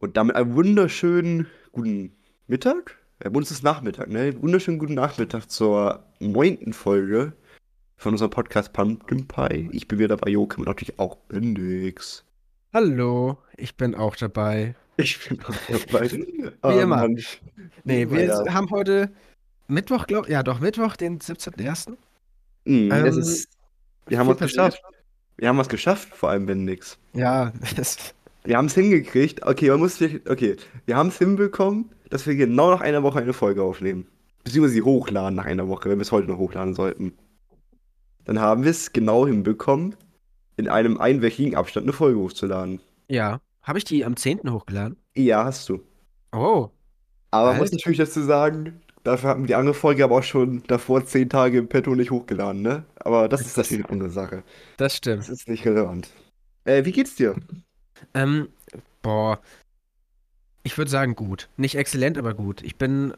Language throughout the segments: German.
Und damit einen wunderschönen guten Mittag. Bei uns ist Nachmittag, ne? Wunderschönen guten Nachmittag zur neunten Folge von unserem Podcast Pumpkin Pie. Ich bin wieder dabei, Joachim und natürlich auch Bendix. Hallo, ich bin auch dabei. Ich bin auch dabei. Wie immer. Nee, wir ja. haben heute Mittwoch, glaube Ja, doch, Mittwoch, den 17.01. Mhm, ähm, ist, wir haben was geschafft. Wir haben was geschafft, vor allem Bendix. Ja, das wir haben es hingekriegt. Okay, man muss okay, wir haben es hinbekommen, dass wir genau nach einer Woche eine Folge aufnehmen. Beziehungsweise sie hochladen nach einer Woche, wenn wir es heute noch hochladen sollten. Dann haben wir es genau hinbekommen, in einem einwöchigen Abstand eine Folge hochzuladen. Ja. Habe ich die am 10. hochgeladen? Ja, hast du. Oh. Aber man muss natürlich dazu sagen, dafür hatten wir die andere Folge aber auch schon davor zehn Tage im Petto nicht hochgeladen, ne? Aber das ist natürlich eine andere Sache. Das stimmt. Das ist nicht relevant. Äh, wie geht's dir? Ähm, boah. Ich würde sagen gut. Nicht exzellent, aber gut. Ich bin.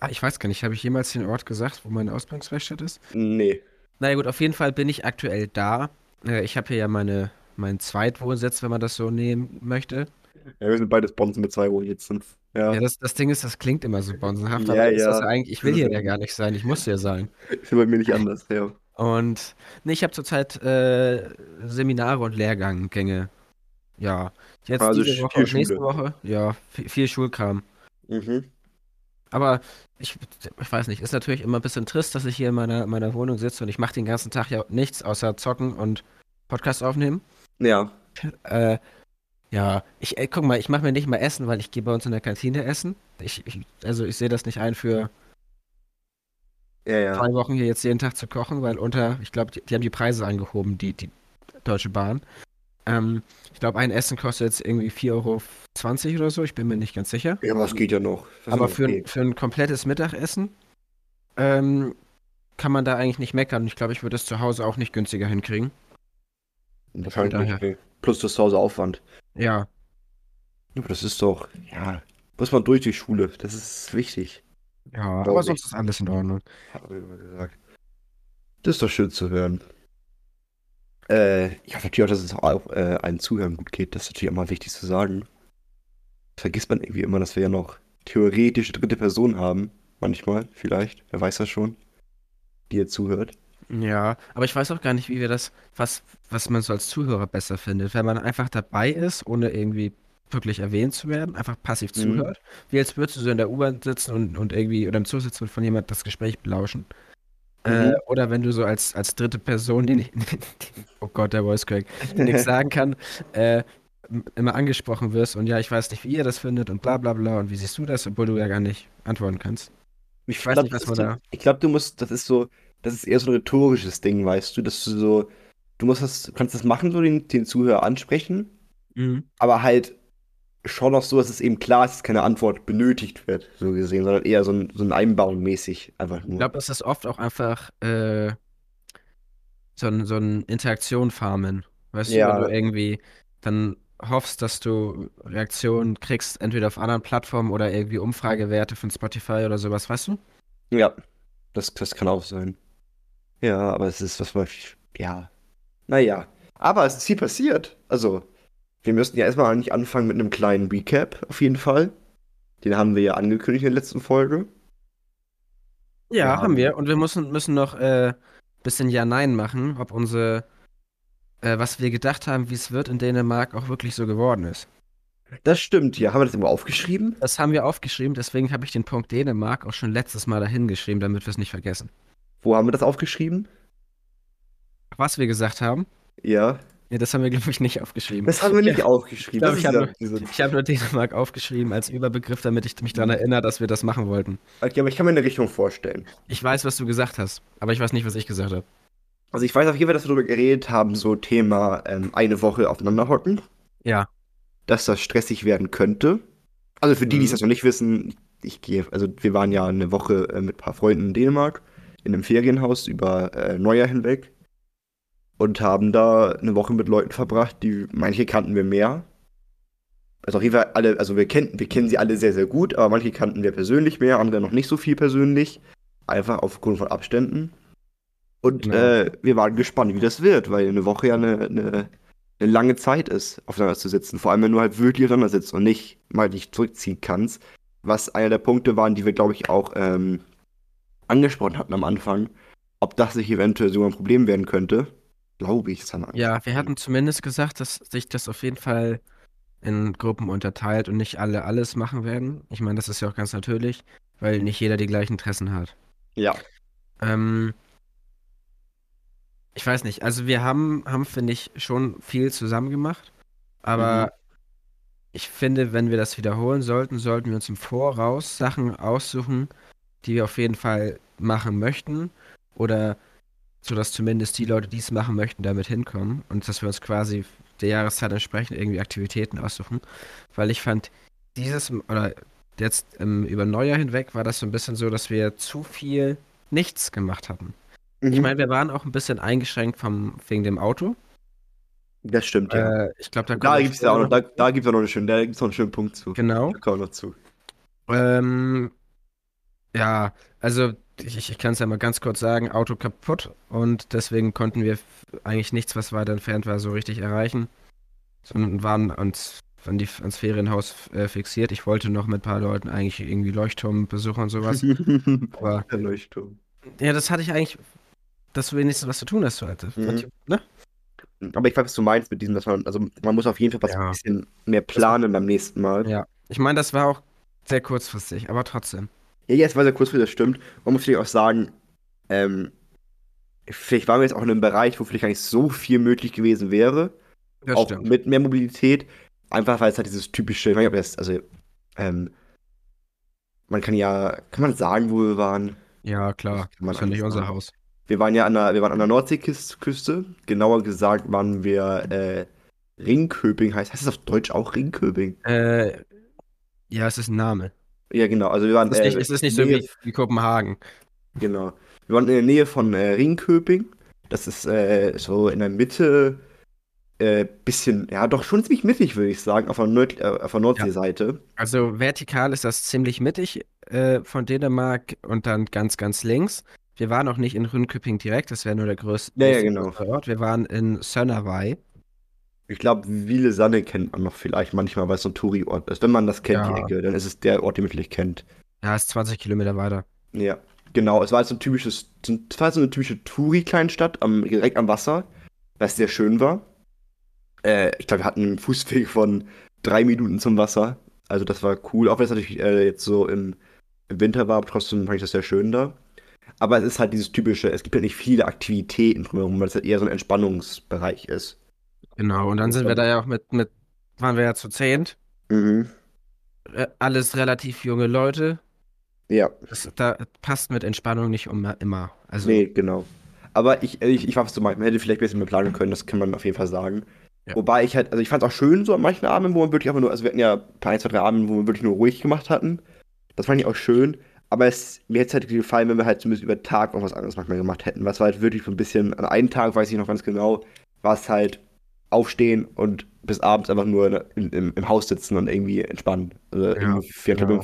Ah, ich weiß gar nicht, habe ich jemals den Ort gesagt, wo meine Ausbildungswerkstatt ist? Nee. Naja gut, auf jeden Fall bin ich aktuell da. Äh, ich habe hier ja meine, meinen Zweitwohnsitz, wenn man das so nehmen möchte. Ja, wir sind beides Bonzen mit zwei Wohnsitzen. Ja, ja das, das Ding ist, das klingt immer so bonsenhaft, ja, aber ja. eigentlich, ich will hier ja gar nicht sein, ich muss hier sein. Ist bei mir nicht anders, ja. Und nee, ich habe zurzeit äh, Seminare und Lehrgänge ja, jetzt also diese Woche und nächste Woche, ja, viel, viel Schulkram. Mhm. Aber ich, ich weiß nicht, ist natürlich immer ein bisschen trist, dass ich hier in meiner, meiner Wohnung sitze und ich mache den ganzen Tag ja nichts außer zocken und Podcast aufnehmen. Ja. Äh, ja, ich ey, guck mal, ich mache mir nicht mal Essen, weil ich gehe bei uns in der Kantine essen. Ich, ich also ich sehe das nicht ein für ja, ja. drei Wochen hier jetzt jeden Tag zu kochen, weil unter, ich glaube, die, die, haben die Preise angehoben, die, die Deutsche Bahn. Ähm, ich glaube, ein Essen kostet jetzt irgendwie 4,20 Euro oder so, ich bin mir nicht ganz sicher. Ja, aber es geht ja noch. Das aber für, ein, für ein komplettes Mittagessen ähm, kann man da eigentlich nicht meckern. Ich glaube, ich würde es zu Hause auch nicht günstiger hinkriegen. Wahrscheinlich nicht. Nee. Plus das zu Hause Aufwand. Ja. Aber das ist doch, ja, muss man durch die Schule. Das ist wichtig. Ja, aber sonst ist alles in Ordnung. Habe ich immer gesagt. Das ist doch schön zu hören. Äh, ja, natürlich auch, dass es auch äh, allen Zuhörern gut geht. Das ist natürlich immer wichtig zu sagen. Vergisst man irgendwie immer, dass wir ja noch theoretische dritte Person haben. Manchmal, vielleicht. Wer weiß das schon. Die ihr zuhört. Ja, aber ich weiß auch gar nicht, wie wir das, was, was man so als Zuhörer besser findet. Wenn man einfach dabei ist, ohne irgendwie wirklich erwähnt zu werden, einfach passiv mhm. zuhört. Wie als würdest du so in der U-Bahn sitzen und, und irgendwie oder im Zug sitzen und von jemand das Gespräch belauschen. Äh, mhm. oder wenn du so als, als dritte Person, die oh Gott, der Voice Crack, nichts sagen kann, äh, immer angesprochen wirst und ja, ich weiß nicht, wie ihr das findet und bla bla bla und wie siehst du das, obwohl du ja gar nicht antworten kannst. Ich, ich weiß glaub, nicht, was man da. Ich glaube, du musst, das ist so, das ist eher so ein rhetorisches Ding, weißt du, dass du so, du musst das, kannst das machen, so den, den Zuhörer ansprechen, mhm. aber halt schon noch so, dass es eben klar ist, dass keine Antwort benötigt wird, so gesehen, sondern eher so ein, so ein Einbauen mäßig einfach nur. Ich glaube, es ist oft auch einfach äh, so ein, so ein Interaktion farmen. Weißt ja. du, wenn du irgendwie dann hoffst, dass du Reaktionen kriegst, entweder auf anderen Plattformen oder irgendwie Umfragewerte von Spotify oder sowas, weißt du? Ja, das, das kann auch sein. Ja, aber es ist was ja, naja. Aber es ist hier passiert. Also, wir müssten ja erstmal eigentlich anfangen mit einem kleinen Recap, auf jeden Fall. Den haben wir ja angekündigt in der letzten Folge. Ja, ja. haben wir. Und wir müssen, müssen noch ein äh, bisschen Ja-Nein machen, ob unsere, äh, was wir gedacht haben, wie es wird in Dänemark, auch wirklich so geworden ist. Das stimmt, ja. Haben wir das irgendwo aufgeschrieben? Das haben wir aufgeschrieben, deswegen habe ich den Punkt Dänemark auch schon letztes Mal dahin geschrieben, damit wir es nicht vergessen. Wo haben wir das aufgeschrieben? Was wir gesagt haben? Ja. Ja, das haben wir, glaube ich, nicht aufgeschrieben. Das haben wir nicht aufgeschrieben. Ich, ich habe nur, hab nur Dänemark aufgeschrieben als Überbegriff, damit ich mich daran erinnere, dass wir das machen wollten. Okay, aber ich kann mir eine Richtung vorstellen. Ich weiß, was du gesagt hast, aber ich weiß nicht, was ich gesagt habe. Also ich weiß auf jeden Fall, dass wir darüber geredet haben, so Thema ähm, eine Woche aufeinander hocken. Ja. Dass das stressig werden könnte. Also für die, die es mhm. noch nicht wissen, ich gehe, also wir waren ja eine Woche äh, mit ein paar Freunden in Dänemark, in einem Ferienhaus über äh, Neujahr hinweg und haben da eine Woche mit Leuten verbracht, die manche kannten wir mehr. Also auf jeden Fall alle, also wir kennen, wir kennen sie alle sehr, sehr gut, aber manche kannten wir persönlich mehr, andere noch nicht so viel persönlich. Einfach aufgrund von Abständen. Und genau. äh, wir waren gespannt, wie das wird, weil eine Woche ja eine, eine eine lange Zeit ist, aufeinander zu sitzen. Vor allem, wenn du halt wirklich aufeinander sitzt und nicht mal dich zurückziehen kannst. Was einer der Punkte waren, die wir, glaube ich, auch ähm, angesprochen hatten am Anfang, ob das sich eventuell sogar ein Problem werden könnte. Glaube ich, das haben wir Ja, wir hatten zumindest gesagt, dass sich das auf jeden Fall in Gruppen unterteilt und nicht alle alles machen werden. Ich meine, das ist ja auch ganz natürlich, weil nicht jeder die gleichen Interessen hat. Ja. Ähm, ich weiß nicht, also wir haben, haben finde ich, schon viel zusammen gemacht, aber Mhm. ich finde, wenn wir das wiederholen sollten, sollten wir uns im Voraus Sachen aussuchen, die wir auf jeden Fall machen möchten oder so dass zumindest die Leute, die es machen möchten, damit hinkommen und dass wir uns quasi der Jahreszeit entsprechend irgendwie Aktivitäten aussuchen, weil ich fand dieses oder jetzt ähm, über Neujahr hinweg war das so ein bisschen so, dass wir zu viel nichts gemacht hatten. Ich Mhm. meine, wir waren auch ein bisschen eingeschränkt vom, wegen dem Auto. Das stimmt, ja. Äh, ich glaube, da da gibt es ja auch noch, da, da gibt's auch noch einen schönen, da gibt's noch einen schönen Punkt zu. Genau. Da kommen wir noch zu. Ähm, ja, also ich, ich kann es ja mal ganz kurz sagen, Auto kaputt und deswegen konnten wir eigentlich nichts, was weiter entfernt war, so richtig erreichen, sondern waren ans, an die, ans Ferienhaus äh, fixiert. Ich wollte noch mit ein paar Leuten eigentlich irgendwie Leuchtturm besuchen und sowas, aber Der Leuchtturm. ja, das hatte ich eigentlich, das wenigstens was zu tun hast du heute. Mhm. Ne? Aber ich weiß, was du meinst mit diesem, dass man, also man muss auf jeden Fall was Ja. ein bisschen mehr planen beim nächsten Mal. Ja, ich meine, das war auch sehr kurzfristig, aber trotzdem. Ja, jetzt war sehr kurzfristig, das stimmt. Man muss vielleicht auch sagen, ähm, vielleicht waren wir jetzt auch in einem Bereich, wo vielleicht gar nicht so viel möglich gewesen wäre. Das auch stimmt. mit mehr Mobilität. Einfach weil es halt dieses typische, ich weiß nicht, ob das, also, ähm, man kann ja, kann man sagen, wo wir waren? Ja, klar, man das ist ja nicht unser. Haus. Wir waren ja an der, wir waren an der Nordseeküste. Genauer gesagt waren wir, äh, Ringköping heißt. Heißt das auf Deutsch auch Ringköping? Äh, ja, es ist ein Name. Ja, genau. Also wir waren, Es ist nicht, äh, es ist nicht so wie, wie Kopenhagen. Genau. Wir waren in der Nähe von äh, Ringköping. Das ist äh, so in der Mitte, äh, bisschen, ja, doch schon ziemlich mittig, würde ich sagen, auf der, Nord äh, auf der Nordseeseite. Also vertikal ist das ziemlich mittig äh, von Dänemark und dann ganz, ganz links. Wir waren auch nicht in Rünköping direkt, das wäre nur der größte Ja, ja, genau. Ort. Wir waren in Sönnervej. Ich glaube, Wiele Sanne kennt man noch vielleicht manchmal, weil es so ein Touri-Ort ist. Wenn man das kennt, Ja. die Ecke, dann ist es der Ort, den man vielleicht kennt. Ja, ist 20 Kilometer weiter. Ja, genau. Es war halt so ein typisches, es war so eine typische Touri-Kleinstadt am, direkt am Wasser, was sehr schön war. Äh, ich glaube, wir hatten einen Fußweg von drei Minuten zum Wasser. Also das war cool, auch wenn es natürlich äh, jetzt so im, im Winter war, aber trotzdem fand ich das sehr schön da. Aber es ist halt dieses typische, es gibt halt nicht viele Aktivitäten drumherum, weil es halt eher so ein Entspannungsbereich ist. Genau, und dann sind wir da ja auch mit, mit waren wir ja zu zehnt. Mhm. Äh, alles relativ junge Leute. Ja. Das, da passt mit Entspannung nicht immer. immer. Also, Nee, genau. Aber ich, ich, ich war was du meinst, man hätte vielleicht ein bisschen mehr planen können, das kann man auf jeden Fall sagen. Ja. Wobei ich halt, also ich fand es auch schön so an manchen Abenden, wo man wirklich einfach nur, also wir hatten ja ein paar, ein, zwei, drei Abende, wo wir wirklich nur ruhig gemacht hatten. Das fand ich auch schön. Aber es, mir hätte es halt gefallen, wenn wir halt zumindest über Tag noch was anderes manchmal gemacht hätten. Was war halt wirklich so ein bisschen, an einem Tag weiß ich noch ganz genau, war es halt aufstehen und bis abends einfach nur in, im, im Haus sitzen und irgendwie entspannen. Also irgendwie, wir haben ja.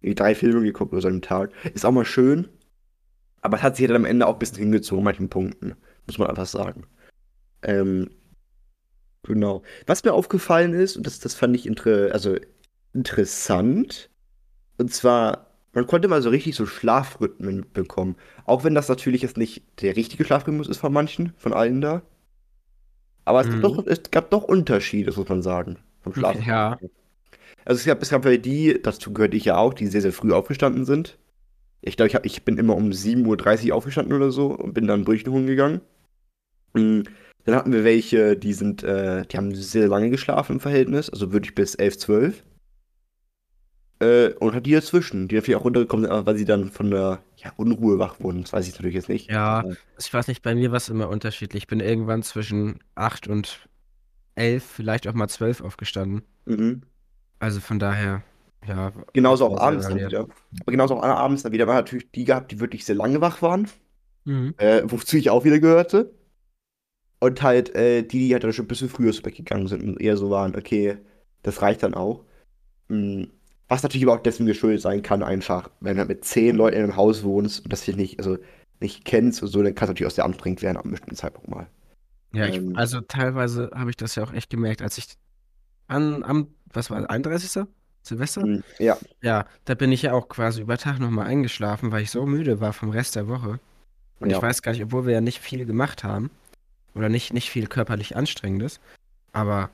irgendwie drei Filme geguckt oder so dem Tag. Ist auch mal schön. Aber es hat sich dann am Ende auch ein bisschen hingezogen, an manchen Punkten. Muss man einfach sagen. Ähm, genau. Was mir aufgefallen ist, und das, das fand ich inter also interessant, und zwar, man konnte mal so richtig so Schlafrhythmen bekommen. Auch wenn das natürlich jetzt nicht der richtige Schlafrhythmus ist von manchen, von allen da. Aber es, Mhm. gab, doch, es gab doch Unterschiede, das muss man sagen. Vom Schlaf. Ja. Also es gab, es gab ja die, dazu gehörte ich ja auch, die sehr, sehr früh aufgestanden sind. Ich glaube, ich, hab, ich bin immer um 7.30 Uhr aufgestanden oder so und bin dann Brötchen holen gegangen. Mm, Dann hatten wir welche, die sind, äh, die haben sehr lange geschlafen im Verhältnis, also wirklich bis 11, 12. Äh, und hat die dazwischen, die natürlich auch runtergekommen sind, aber weil sie dann von der ja, Unruhe wach wurden. Das weiß ich natürlich jetzt nicht. Ja, ich weiß nicht, bei mir war es immer unterschiedlich. Ich bin irgendwann zwischen 8 und 11, vielleicht auch mal 12 aufgestanden. Mhm. Also von daher, ja. Genauso war auch abends dann wieder. Aber genauso auch abends dann wieder. Hat natürlich die gehabt, die wirklich sehr lange wach waren. Mhm. äh, wozu ich auch wieder gehörte. Und halt äh, die, die halt dann schon ein bisschen früher zu Bett gegangen sind und eher so waren, okay, das reicht dann auch. Mm, Was natürlich aber auch deswegen geschuldet sein kann, einfach, wenn du mit zehn Leuten in einem Haus wohnst und das dich nicht, also nicht kennst und so, dann kann es natürlich auch sehr anstrengend werden am bestimmten Zeitpunkt mal. Ja, ich, Ähm, also teilweise habe ich das ja auch echt gemerkt, als ich an, am, was war, 31. Silvester? mh, ja, Ja, da bin ich ja auch quasi über Tag nochmal eingeschlafen, weil ich so müde war vom Rest der Woche. Und ich ja, weiß gar nicht, obwohl wir ja nicht viel gemacht haben oder nicht, nicht viel körperlich Anstrengendes, aber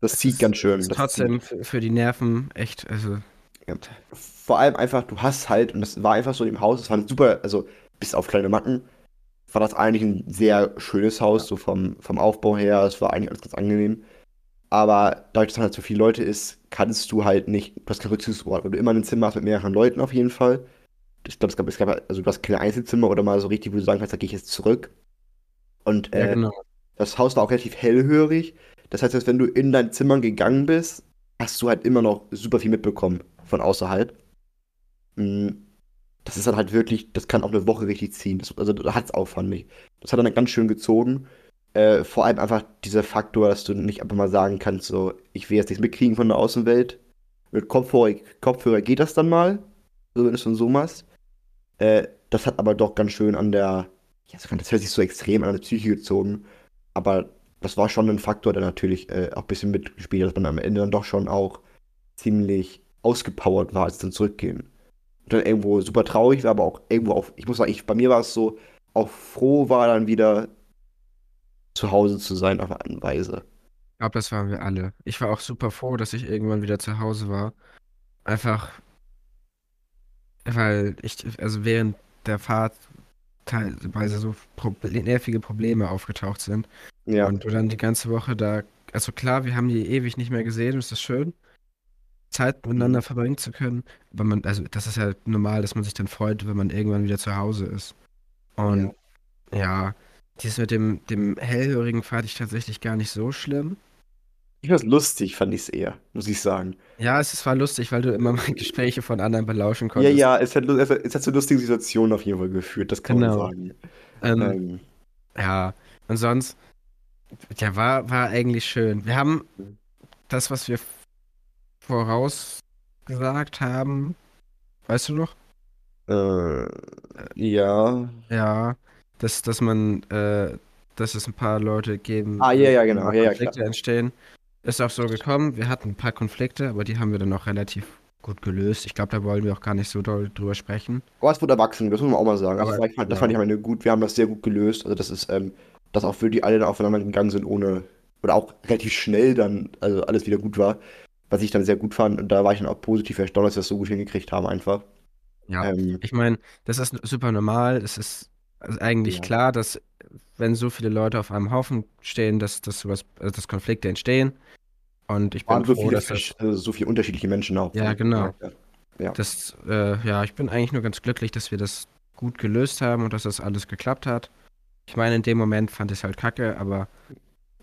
das es zieht ganz schön. ist trotzdem zieht. für, die Nerven echt, also, Ja. Vor allem einfach, du hast halt, und das war einfach so im Haus, es war super, also bis auf kleine Macken, war das eigentlich ein sehr schönes Haus, so vom, vom Aufbau her, es war eigentlich alles ganz angenehm. Aber dadurch, dass halt so viele Leute ist, kannst du halt nicht, du hast kein Rückzugsort, weil du immer ein Zimmer hast mit mehreren Leuten auf jeden Fall. Ich glaube, es gab, es gab, also du hast keine Einzelzimmer oder mal so richtig, wo du sagen kannst, da gehe ich jetzt zurück. Und ja, äh, genau. Das Haus war auch relativ hellhörig. Das heißt, wenn du in dein Zimmer gegangen bist, hast du halt immer noch super viel mitbekommen von außerhalb. Mm, Das ist dann halt wirklich, das kann auch eine Woche richtig ziehen. Das, also da hat es auch, fand ich. Das hat dann ganz schön gezogen. Äh, vor allem einfach dieser Faktor, dass du nicht einfach mal sagen kannst, so, ich will jetzt nichts mitkriegen von der Außenwelt. Mit Kopfhörer, Kopfhörer geht das dann mal, so wenn du es dann so machst. Äh, das hat aber doch ganz schön an der, ja, das hört sich so extrem an der Psyche gezogen. Aber das war schon ein Faktor, der natürlich äh, auch ein bisschen mitgespielt hat, dass man am Ende dann doch schon auch ziemlich ausgepowert war, als dann zurückgehen. Und dann irgendwo super traurig war, aber auch irgendwo auch, ich muss sagen, ich, bei mir war es so, auch froh war dann wieder zu Hause zu sein auf eine Art und Weise. Ich glaube, das waren wir alle. Ich war auch super froh, dass ich irgendwann wieder zu Hause war. Einfach, weil ich, also während der Fahrt teilweise so Proble nervige Probleme aufgetaucht sind. Ja, Und du dann die ganze Woche da, also klar, wir haben die ewig nicht mehr gesehen, das ist schön, Zeit mhm. miteinander verbringen zu können. Aber man, also das ist ja normal, dass man sich dann freut, wenn man irgendwann wieder zu Hause ist. ja. Und ja, dieses mit dem, dem Hellhörigen fand ich tatsächlich gar nicht so schlimm. Ich fand's lustig, fand ich es eher, muss ich sagen. Ja, es ist- war lustig, weil du immer mal Gespräche von anderen belauschen Ja, konntest. ja, es hat, lu- es hat, es hat zu lustigen Situationen auf jeden Fall geführt, das kann man Genau. sagen. Ähm, Ähm, ja, und sonst, ja, war, war eigentlich schön. Wir haben das, was wir vorausgesagt haben, weißt du noch? äh, ja. Ja, dass, dass man, äh, dass es ein paar Leute geben Ah, ja, ja, genau. mal Ja, ja. Konflikte entstehen. Ist auch so gekommen. Wir hatten ein paar Konflikte, aber die haben wir dann auch relativ gut gelöst. Ich glaube, da wollen wir auch gar nicht so doll drüber sprechen. Aber es wurde erwachsen, das muss man auch mal sagen. Also, Aber das, fand- das fand genau. ich am Ende gut. Wir haben das sehr gut gelöst. Also, das ist, ähm, dass auch wirklich alle da aufeinander gegangen sind, ohne, oder auch relativ schnell dann, also alles wieder gut war. Was ich dann sehr gut fand. Und da war ich dann auch positiv erstaunt, dass wir das so gut hingekriegt haben, einfach. Ja, Ähm, ich meine, das ist super normal. Es ist also eigentlich ja. klar, dass wenn so viele Leute auf einem Haufen stehen, dass, dass sowas, also dass Konflikte entstehen. Und ich bin so froh, dass das, also so viele unterschiedliche Menschen auch. ja, genau. Ja, ja. Das, äh, ja, ich bin eigentlich nur ganz glücklich, dass wir das gut gelöst haben und dass das alles geklappt hat. Ich meine, in dem Moment fand ich es halt kacke, aber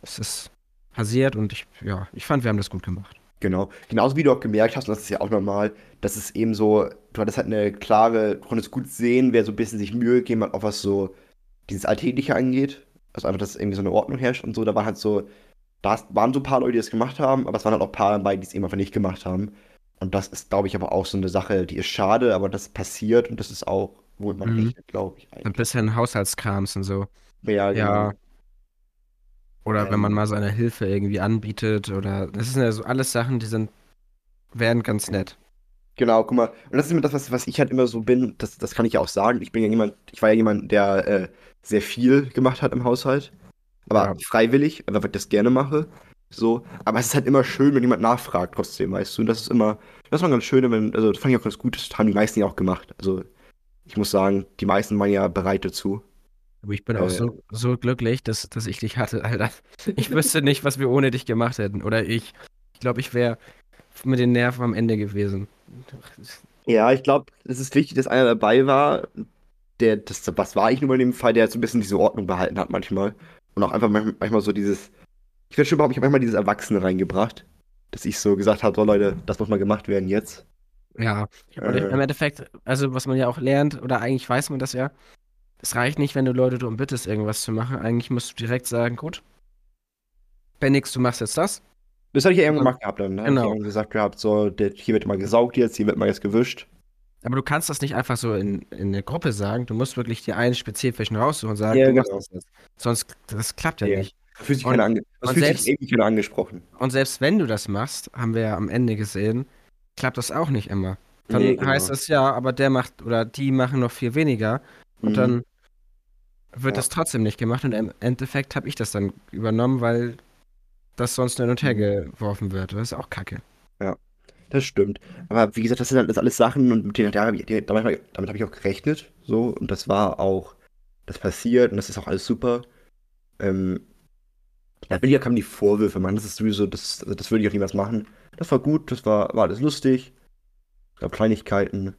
es ist passiert und ich, ja, ich fand, wir haben das gut gemacht. Genau. Genauso wie du auch gemerkt hast, und das ist ja auch normal, dass es eben so, du hattest halt eine klare, du konntest gut sehen, wer so ein bisschen sich Mühe gegeben hat, auch was so dieses Alltägliche angeht. Also einfach, dass irgendwie so eine Ordnung herrscht und so. Da war halt so, da waren so ein paar Leute, die das gemacht haben, aber es waren halt auch ein paar dabei, die es eben einfach nicht gemacht haben. Und das ist, glaube ich, aber auch so eine Sache, die ist schade, aber das passiert und das ist auch, womit man Mhm. rechnet, glaube ich, So ein eigentlich. bisschen Haushaltskrams und so. Ja, genau. Ja, oder wenn man Ähm, mal seine Hilfe irgendwie anbietet oder, das sind ja so alles Sachen, die sind, wären ganz nett. Genau, guck mal. Und das ist immer das, was, was ich halt immer so bin, das, das kann ich ja auch sagen. Ich bin ja jemand, ich war ja jemand, der äh, sehr viel gemacht hat im Haushalt. Aber Ja, freiwillig, weil ich das gerne mache. So. Aber es ist halt immer schön, wenn jemand nachfragt, trotzdem, weißt du. Und das ist immer, das war ganz schön, wenn, also das fand ich auch ganz gut, das haben die meisten ja auch gemacht. Also ich muss sagen, die meisten waren ja bereit dazu. aber ich bin auch Äh, so, so glücklich, dass, dass ich dich hatte, Alter. Ich wüsste nicht, was wir ohne dich gemacht hätten. Oder ich. Ich glaube, ich wäre mit den Nerven am Ende gewesen. ja, ich glaube, es ist wichtig, dass einer dabei war, der, das, was war ich nur in dem Fall, der so ein bisschen diese Ordnung behalten hat manchmal. Und auch einfach manchmal, so dieses, ich würde schon behaupten, ich habe manchmal dieses Erwachsene reingebracht, dass ich so gesagt habe, so Leute, das muss mal gemacht werden jetzt. Ja. Und Äh, im Endeffekt, also was man ja auch lernt, oder eigentlich weiß man das ja, es reicht nicht, wenn du Leute darum bittest, irgendwas zu machen. Eigentlich musst du direkt sagen, gut, Bennix, du machst jetzt das. das hatte ich ja irgendwann gemacht gehabt, dann habe ich genau. irgendwann gesagt gehabt, so, hier wird mal gesaugt jetzt, hier wird mal jetzt gewischt. Aber du kannst das nicht einfach so in, in eine Gruppe sagen. Du musst wirklich dir einen spezifischen raussuchen und sagen, Ja, genau. das. Sonst, das klappt ja Ja. nicht. Da fühlt sich Und- keiner, ange das fühlt selbst- sich irgendwie keiner angesprochen. Und selbst wenn du das machst, haben wir ja am Ende gesehen, klappt das auch nicht immer. Dann Nee, genau. heißt es ja, aber der macht oder die machen noch viel weniger und Mhm. dann wird Ja. das trotzdem nicht gemacht und im Endeffekt habe ich das dann übernommen, weil das sonst hin und her Mhm. geworfen wird. Das ist auch kacke. Das stimmt. Aber wie gesagt, das sind halt alles Sachen und mit denen, ja, damit, habe ich auch gerechnet. So, und das war auch, das passiert und das ist auch alles super. Ähm, da will ja kamen die Vorwürfe, man. Das ist sowieso, das, also das würde ich auch niemals machen. Das war gut, das war, war alles lustig. Es gab Kleinigkeiten.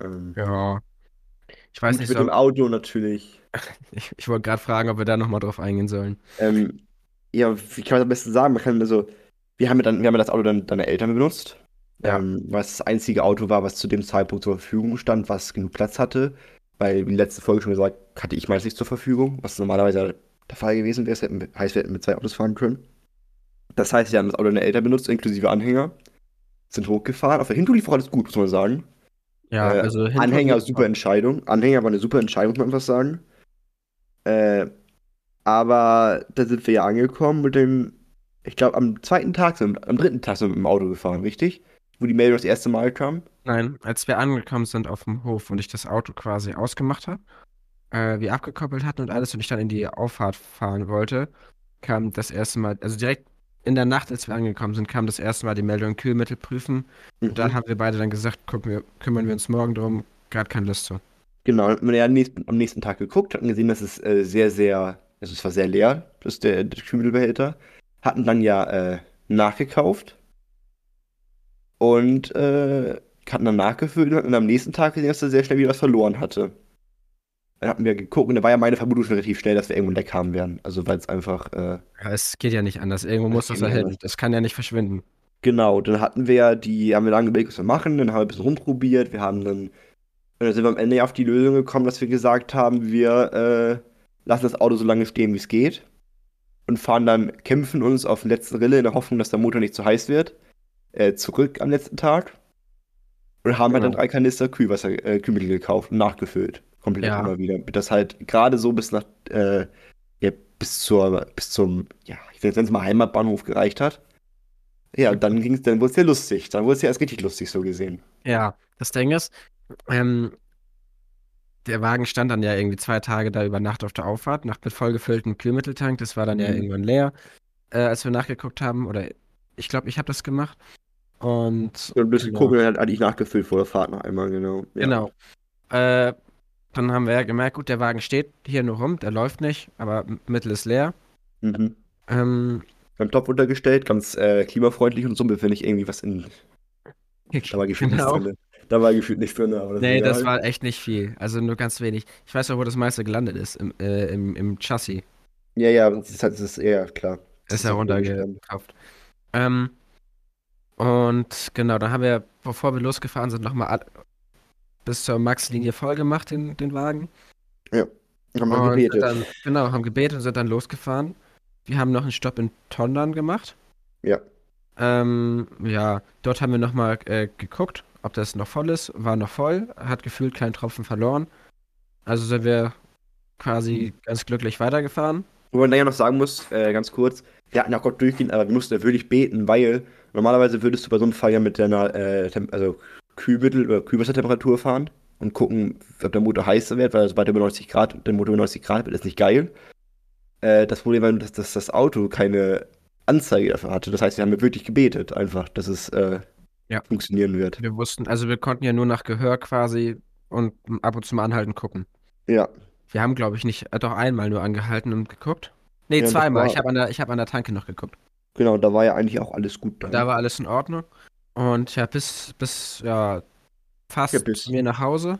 Ähm, Ja. Ich weiß nicht, mit so, dem Auto natürlich. ich, ich wollte gerade fragen, ob wir da nochmal drauf eingehen sollen. Ähm, ja, wie kann man das am besten sagen? Man kann also, wir haben ja dann, wir haben das Auto dann deiner Eltern benutzt. Ja. Ähm, weil es das einzige Auto war, was zu dem Zeitpunkt zur Verfügung stand, was genug Platz hatte. Weil, wie die letzte Folge schon gesagt, hatte ich meins nicht zur Verfügung, was normalerweise der Fall gewesen wäre. Heißt, wir hätten mit zwei Autos fahren können. Das heißt, wir haben das Auto deiner Eltern benutzt, inklusive Anhänger. Sind hochgefahren. Auf der Hintour lief alles gut, muss man sagen. Ja, Äh, also Anhänger, super Entscheidung. Anhänger war eine super Entscheidung, muss man einfach sagen. Äh, aber da sind wir ja angekommen mit dem, ich glaube, am zweiten Tag, sind, wir- am dritten Tag sind wir mit dem Auto gefahren, richtig? Wo die Meldung das erste Mal kam. Nein, als wir angekommen sind auf dem Hof und ich das Auto quasi ausgemacht habe, äh, wir abgekoppelt hatten und alles und ich dann in die Auffahrt fahren wollte, kam das erste Mal, also direkt in der Nacht, als wir angekommen sind, kam das erste Mal die Meldung Kühlmittel prüfen. Und dann Mhm. haben wir beide dann gesagt, gucken wir, kümmern wir uns morgen drum, gerade keine Lust zu. Genau, haben wir ja am nächsten, Tag geguckt, hatten gesehen, dass es äh, sehr, sehr, also es war sehr leer, das ist der, der Kühlmittelbehälter. Hatten dann ja äh, nachgekauft und äh, hatten dann nachgefüllt und am nächsten Tag gesehen, dass er sehr schnell wieder was verloren hatte. Dann hatten wir geguckt und da war ja meine Vermutung schon relativ schnell, dass wir irgendwo ein Leck haben werden. Also weil es einfach, äh, Ja, es geht ja nicht anders. Irgendwo muss das ja hin. Das kann ja nicht verschwinden. Genau, dann hatten wir ja die, haben wir lange überlegt, was wir machen, dann haben wir ein bisschen rumprobiert, wir haben dann, und dann sind wir am Ende ja auf die Lösung gekommen, dass wir gesagt haben, wir äh, lassen das Auto so lange stehen, wie es geht und fahren dann, kämpfen uns auf den letzten Rille in der Hoffnung, dass der Motor nicht zu heiß wird, äh, zurück am letzten Tag und haben halt dann Genau. drei Kanister Kühlwasser, äh, Kühlmittel gekauft und nachgefüllt, komplett Ja. immer wieder, das halt gerade so bis nach, äh, ja, bis zur, bis zum, ja, ich nenne es mal Heimatbahnhof gereicht hat. Ja, dann ging's, dann wurde es ja lustig. Dann wurde es ja erst richtig lustig so gesehen. Ja, das Ding ist, ähm, der Wagen stand dann ja irgendwie zwei Tage da über Nacht auf der Auffahrt, nach mit vollgefülltem Kühlmitteltank. Das war dann ja Mhm. irgendwann leer, äh, als wir nachgeguckt haben. Oder ich glaube, ich habe das gemacht. Und ein bisschen Genau. gucken, dann hatte ich nachgefüllt vor der Fahrt noch einmal, genau. Ja. Genau. Äh, dann haben wir ja gemerkt, gut, der Wagen steht hier nur rum, der läuft nicht, aber Mittel ist leer. Mhm. Ähm, Beim Topf untergestellt, ganz äh, klimafreundlich und so, befinde ich irgendwie was in. Da war gefühlt Genau. nichts drin. Da war gefühlt nichts drin, aber das Nee, das egal. war echt nicht viel. Also nur ganz wenig. Ich weiß auch, wo das meiste gelandet ist. Im, äh, im, im Chassis. Ja, ja, das ist, halt- das ist eher klar. Das Ist ja runtergekauft. Ähm, und genau, dann haben wir, bevor wir losgefahren sind, nochmal bis zur Max-Linie voll gemacht, den, den Wagen. Haben wir gebetet. dann, genau, haben gebetet und sind dann losgefahren. Wir haben noch einen Stopp in Tondern gemacht. Ja. Ähm, ja, dort haben wir nochmal äh, geguckt, ob das noch voll ist. War noch voll, hat gefühlt keinen Tropfen verloren. Also sind wir quasi Mhm. ganz glücklich weitergefahren. Wo man dann ja noch sagen muss, äh, ganz kurz, wir hatten auch Gott durchgehen, aber wir mussten ja wirklich beten, weil normalerweise würdest du bei so einem Fall ja mit deiner äh, also Kühlmittel- oder Kühlwassertemperatur fahren und gucken, ob der Motor heißer wird, weil sobald er über 90 Grad, der Motor über 90 Grad wird, ist nicht geil. Äh, das Problem war, nur, dass, dass das Auto keine Anzeige dafür hatte. Das heißt, wir haben wirklich gebetet, einfach, dass es äh, Ja. funktionieren wird. Wir wussten, also wir konnten ja nur nach Gehör quasi und ab und zu mal anhalten gucken. Ja, Wir haben, glaube ich, nicht, äh, doch einmal nur angehalten und geguckt. Nee, Ja, zweimal. war- Ich habe an, der- ich hab an der Tanke noch geguckt. genau, da war ja eigentlich auch alles gut dran. Da war alles in Ordnung. Und ja, bis, bis, ja, fast Ja, bis- mir nach Hause.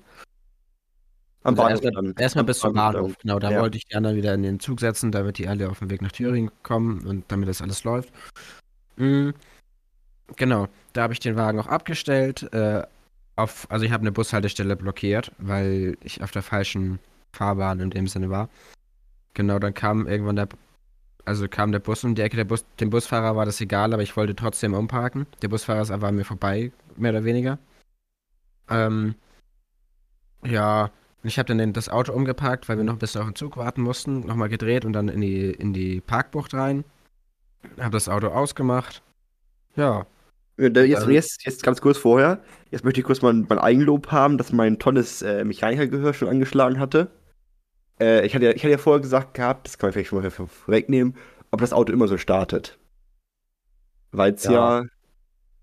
Am Also Bahnhof erstmal Am bis zum Bahnhof. Genau, da Ja. wollte ich die anderen wieder in den Zug setzen, damit die alle auf dem Weg nach Thüringen kommen und damit das alles läuft. Mm, genau, da habe ich den Wagen auch abgestellt. Äh, auf, also ich habe eine Bushaltestelle blockiert, weil ich auf der falschen Fahrbahn in dem Sinne war. Genau, dann kam irgendwann der, also kam der Bus um die Ecke. Der Bus, dem Busfahrer war das egal, aber ich wollte trotzdem umparken. Der Busfahrer ist aber an mir vorbei, mehr oder weniger. Ähm, ja, ich habe dann das Auto umgeparkt, weil wir noch ein bisschen auf den Zug warten mussten, nochmal gedreht und dann in die, in die Parkbucht rein. Habe das Auto ausgemacht. Ja, Äh, Jetzt, Also- jetzt, jetzt ganz kurz vorher. Jetzt möchte ich kurz mal mein Eigenlob haben, dass mein tolles äh, Mechanikergehör schon angeschlagen hatte. Äh, ich, hatte ja, ich hatte ja vorher gesagt gehabt, das kann man vielleicht schon mal vor- vorwegnehmen, ob das Auto immer so startet. Weil es Ja. ja.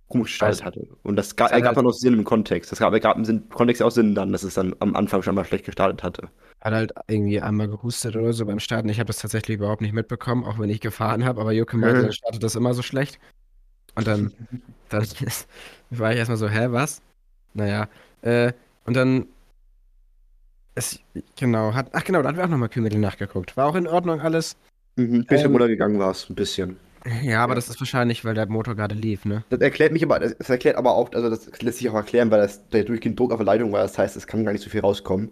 komisch gestartet Also- hatte. Und das ga, Es hat ergab halt- dann auch Sinn im Kontext. Das gab, ergab im Sinn, Kontext auch Sinn dann, dass es dann am Anfang schon mal schlecht gestartet hatte. hat halt irgendwie einmal gehustet oder so beim Starten. Ich habe das tatsächlich überhaupt nicht mitbekommen, auch wenn ich gefahren habe, aber Jocke meinte, Mhm. startet das immer so schlecht. Und dann, dann war ich erstmal so, hä, was? Naja, äh, und dann es, genau, hat, ach genau, da hatten wir auch nochmal Kühlmittel nachgeguckt. War auch in Ordnung alles. Mhm, bisschen Ähm, runtergegangen war es, ein bisschen. Ja, aber Ja. das ist wahrscheinlich, weil der Motor gerade lief, ne? Das erklärt mich aber, das erklärt aber auch, also das lässt sich auch erklären, weil das der durchgehend Druck auf der Leitung war. Das heißt, es kann gar nicht so viel rauskommen.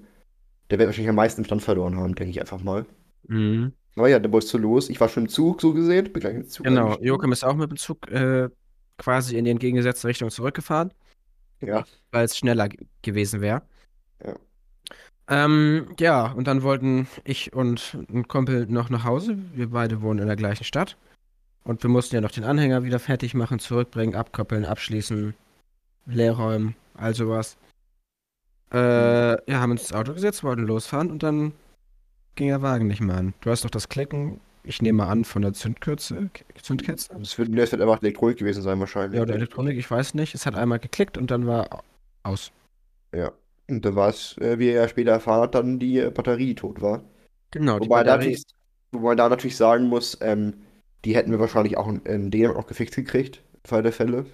Der wird wahrscheinlich am meisten Stand verloren haben, denke ich einfach mal. Mhm. Aber ja, der wolltest du los. Ich war schon im Zug, so gesehen. Bin gleich im Zug Genau. Joachim ist auch mit dem Zug äh, quasi in die entgegengesetzte Richtung zurückgefahren, Ja. weil es schneller gewesen wäre. Ja. Ähm, ja, und dann wollten ich und ein Kumpel noch nach Hause. Wir beide wohnen in der gleichen Stadt. Und wir mussten ja noch den Anhänger wieder fertig machen, zurückbringen, abkoppeln, abschließen, leerräumen, all sowas. Äh, ja, haben uns ins Auto gesetzt, wollten losfahren und dann ging der Wagen nicht mehr an. Du hast doch das Klicken, ich nehme mal an, von der Zündkürze, Zündkerze. Das wird, das wird einfach Elektronik gewesen sein, wahrscheinlich. Ja, oder Elektronik, ich weiß nicht. Es hat einmal geklickt und dann war aus. Ja. Und dann war es, äh, wie er später erfahren hat, dann die äh, Batterie, tot war. Genau, die Wobei, Batterie. natürlich, wobei da natürlich sagen muss, ähm, die hätten wir wahrscheinlich auch in, in Dänemark noch gefixt gekriegt, im Fall der Fälle.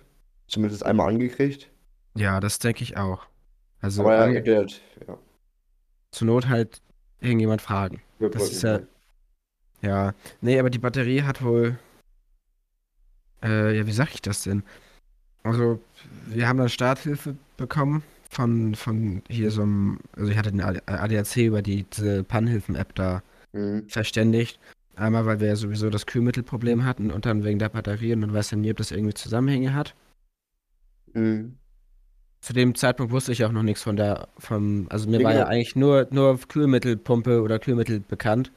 Zumindest einmal angekriegt. Ja, das denke ich auch. Also Aber er an, erklärt, ja. zur Not halt irgendjemand fragen. wir Das ist ja-. Ja, nee, aber die Batterie hat wohl. Äh, ja, wie sag ich das denn? Also, wir haben dann Starthilfe bekommen von, von hier so einem. Also, ich hatte den ADAC über die, diese Pannhilfen-App da Mhm. verständigt. Einmal, weil wir ja sowieso das Kühlmittelproblem hatten und dann wegen der Batterie und dann weiß ja nie, ob das irgendwie Zusammenhänge hat. Mhm. Zu dem Zeitpunkt wusste ich auch noch nichts von der, vom, also mir Ja, war ja genau. eigentlich nur, nur Kühlmittelpumpe oder Kühlmittel bekannt.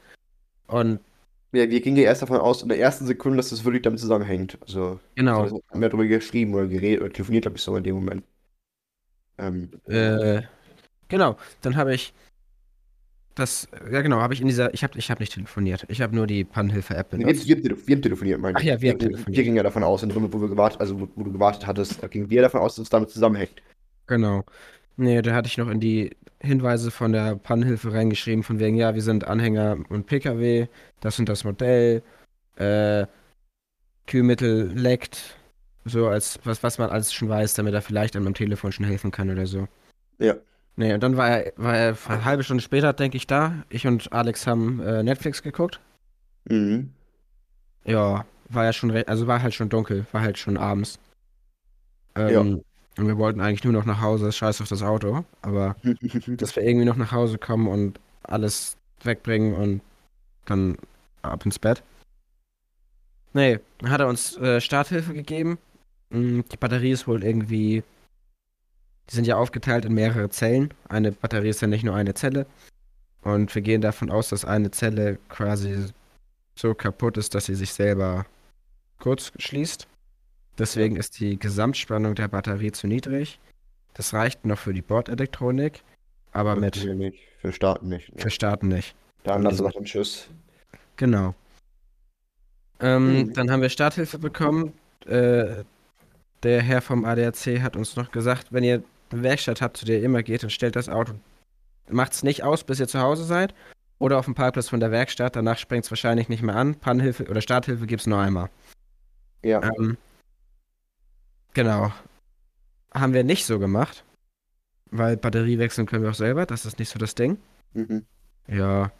Und Ja, wir gingen ja erst davon aus, in der ersten Sekunde, dass das wirklich damit zusammenhängt. Also, genau, also, haben wir darüber geschrieben oder geredet oder telefoniert, glaube ich, so in dem Moment. Ähm, äh, genau, dann habe ich das, ja genau, habe ich in dieser, ich habe ich hab nicht telefoniert, ich habe nur die Pannhilfe-App wir, benutzt. wir, haben telef- wir haben telefoniert, meine Ach ja, wir haben Wir, telefoniert. wir gingen ja davon aus, in Moment, wo wir gewartet, also wo, wo du gewartet hattest, da gingen wir davon aus, dass es damit zusammenhängt. Genau. Nee, da hatte ich noch in die Hinweise von der Pannhilfe reingeschrieben, von wegen, ja, wir sind Anhänger und PKW, das und das Modell, äh, Kühlmittel leckt, so als was, was man alles schon weiß, damit er vielleicht an meinem Telefon schon helfen kann oder so. Ja. Nee, und dann war er, war er eine halbe Stunde später, denke ich, da. Ich und Alex haben äh, Netflix geguckt. Mhm. Ja, war ja schon, also war halt schon dunkel, war halt schon abends. Ähm, Und wir wollten eigentlich nur noch nach Hause, scheiß auf das Auto, aber dass wir irgendwie noch nach Hause kommen und alles wegbringen und dann ab ins Bett. Nee, dann hat er uns äh, Starthilfe gegeben. Mm, Die Batterie ist wohl irgendwie. Die sind ja aufgeteilt in mehrere Zellen. Eine Batterie ist ja nicht nur eine Zelle. Und wir gehen davon aus, dass eine Zelle quasi so kaputt ist, dass sie sich selber kurz schließt. Deswegen ist die Gesamtspannung der Batterie zu niedrig. Das reicht noch für die Bordelektronik, aber Für mit wir nicht, für Starten nicht. Ne? für Starten nicht. Der andere sagt dann Tschüss. Genau. Ähm, Mhm. Dann haben wir Starthilfe bekommen. Äh, der Herr vom ADAC hat uns noch gesagt, wenn ihr eine Werkstatt habt, zu der ihr immer geht, dann stellt das Auto, macht's nicht aus, bis ihr zu Hause seid. Oder auf dem Parkplatz von der Werkstatt. Danach springt es wahrscheinlich nicht mehr an. Pannhilfe oder Starthilfe gibt's nur einmal. Ja. Ähm, genau. Haben wir nicht so gemacht. Weil Batterie wechseln können wir auch selber. Das ist nicht so das Ding. Mhm. Ja.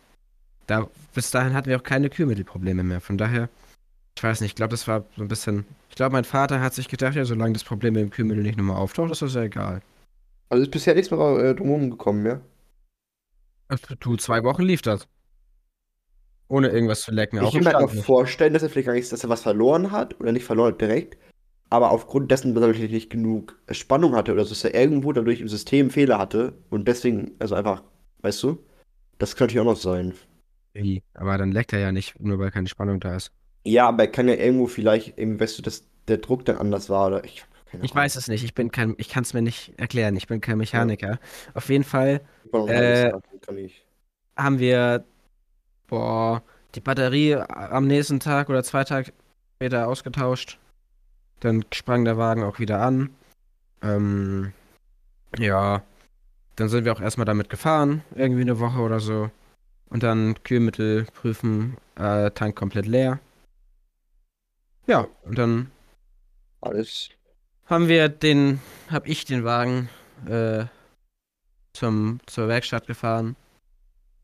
Da, bis dahin hatten wir auch keine Kühlmittelprobleme mehr. Von daher, ich weiß nicht, ich glaube, das war so ein bisschen. Ich glaube, mein Vater hat sich gedacht, ja, solange das Problem mit dem Kühlmittel nicht nochmal auftaucht, ist das ja egal. Also ist bisher nichts mehr äh, drumherum gekommen, ja? Du, zwei Wochen lief das. Ohne irgendwas zu lecken. Ich Auch kann mir halt noch nicht. vorstellen, dass er vielleicht gar nicht, dass er was verloren hat oder nicht verloren hat direkt, aber aufgrund dessen, dass er wirklich nicht genug Spannung hatte oder dass er irgendwo dadurch im System Fehler hatte und deswegen, also einfach, weißt du, das könnte ja auch noch sein. Wie? Aber dann leckt er ja nicht, nur weil keine Spannung da ist. Ja, aber er kann ja irgendwo vielleicht, eben, weißt du, dass der Druck dann anders war oder ich, Ich weiß es nicht, ich bin kein, ich kann es mir nicht erklären, ich bin kein Mechaniker. Auf jeden Fall Äh, haben wir, boah, die Batterie am nächsten Tag oder zwei Tage später ausgetauscht. Dann sprang der Wagen auch wieder an. Ähm, ja, dann sind wir auch erstmal damit gefahren, irgendwie eine Woche oder so. Und dann Kühlmittel prüfen, äh, Tank komplett leer. Ja, und dann Alles. haben wir den, hab ich den Wagen äh, zum, zur Werkstatt gefahren.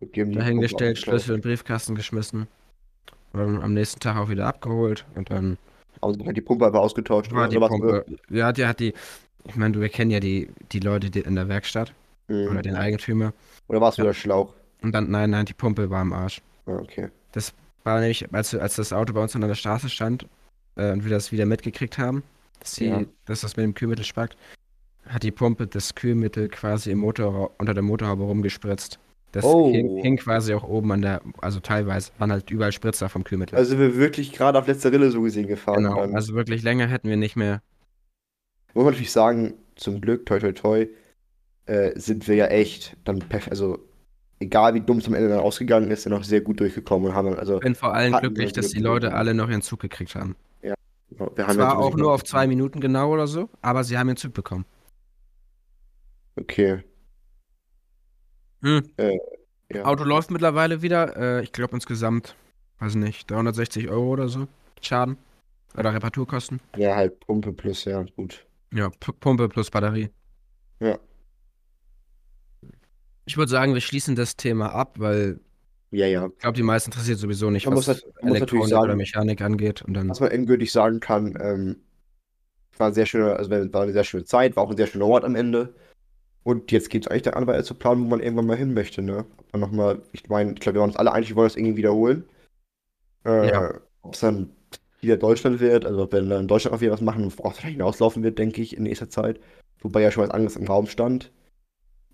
dahingestellt, Pumpe Schlüssel den Briefkasten geschmissen. Und am nächsten Tag auch wieder abgeholt. Und dann. Also hat die Pumpe einfach ausgetauscht. oder? die war's- Pumpe. Ja, die hat die. Ich meine, wir kennen ja die, die Leute die in der Werkstatt Mhm. oder den Eigentümer. Oder war es Ja. wieder Schlauch? Und dann, nein, nein, die Pumpe war am Arsch. Ah, okay. War nämlich, als, als das Auto bei uns an der Straße stand äh, und wir das wieder mitgekriegt haben, dass, die, Ja. dass das mit dem Kühlmittel spackt, hat die Pumpe das Kühlmittel quasi im Motor, unter der Motorhaube rumgespritzt. Das Oh. hing, hing quasi auch oben an der, also teilweise waren halt überall Spritzer vom Kühlmittel. Also sind wir wirklich gerade auf letzter Rille so gesehen gefahren. Genau, Ähm, also wirklich länger hätten wir nicht mehr. muss man natürlich sagen, zum Glück, toi toi toi, äh, sind wir ja echt dann perf also egal wie dumm es am Ende dann ausgegangen ist, dann noch sehr gut durchgekommen und haben dann, also Ich bin vor allem glücklich, dass die. Leute alle noch ihren Zug gekriegt haben. Wir haben Zwar auch nur auf zwei Minuten genau oder so, aber sie haben ihren Zug bekommen. Okay. Hm. Ja. Auto läuft mittlerweile wieder. Äh, ich glaube insgesamt, weiß nicht, 360 Euro oder so. Schaden. Oder Reparaturkosten. Ja, halt Pumpe plus, ja, gut. Ja, P Pumpe plus Batterie. Ja. Ich würde sagen, wir schließen das Thema ab, weil Ja, ja. ich glaube, die meisten interessiert sowieso nicht, Man was muss halt- man Elektronik sagen- oder Mechanik angeht. Und dann, Was man endgültig sagen kann, ähm, war sehr schöner, also war eine sehr schöne Zeit, war auch ein sehr schöner Ort am Ende. Und jetzt geht es eigentlich daran, weiter zu planen, wo man irgendwann mal hin möchte, ne? Man nochmal, ich meine, ich glaube, wir waren uns alle einig, wir wollen das irgendwie wiederholen. Äh, Ja. Ob es dann wieder Deutschland wird, also wenn dann in Deutschland auch wieder was machen, worauf es wahrscheinlich hinauslaufen wird, denke ich, in nächster Zeit. Wobei ja schon was anderes im Raum stand.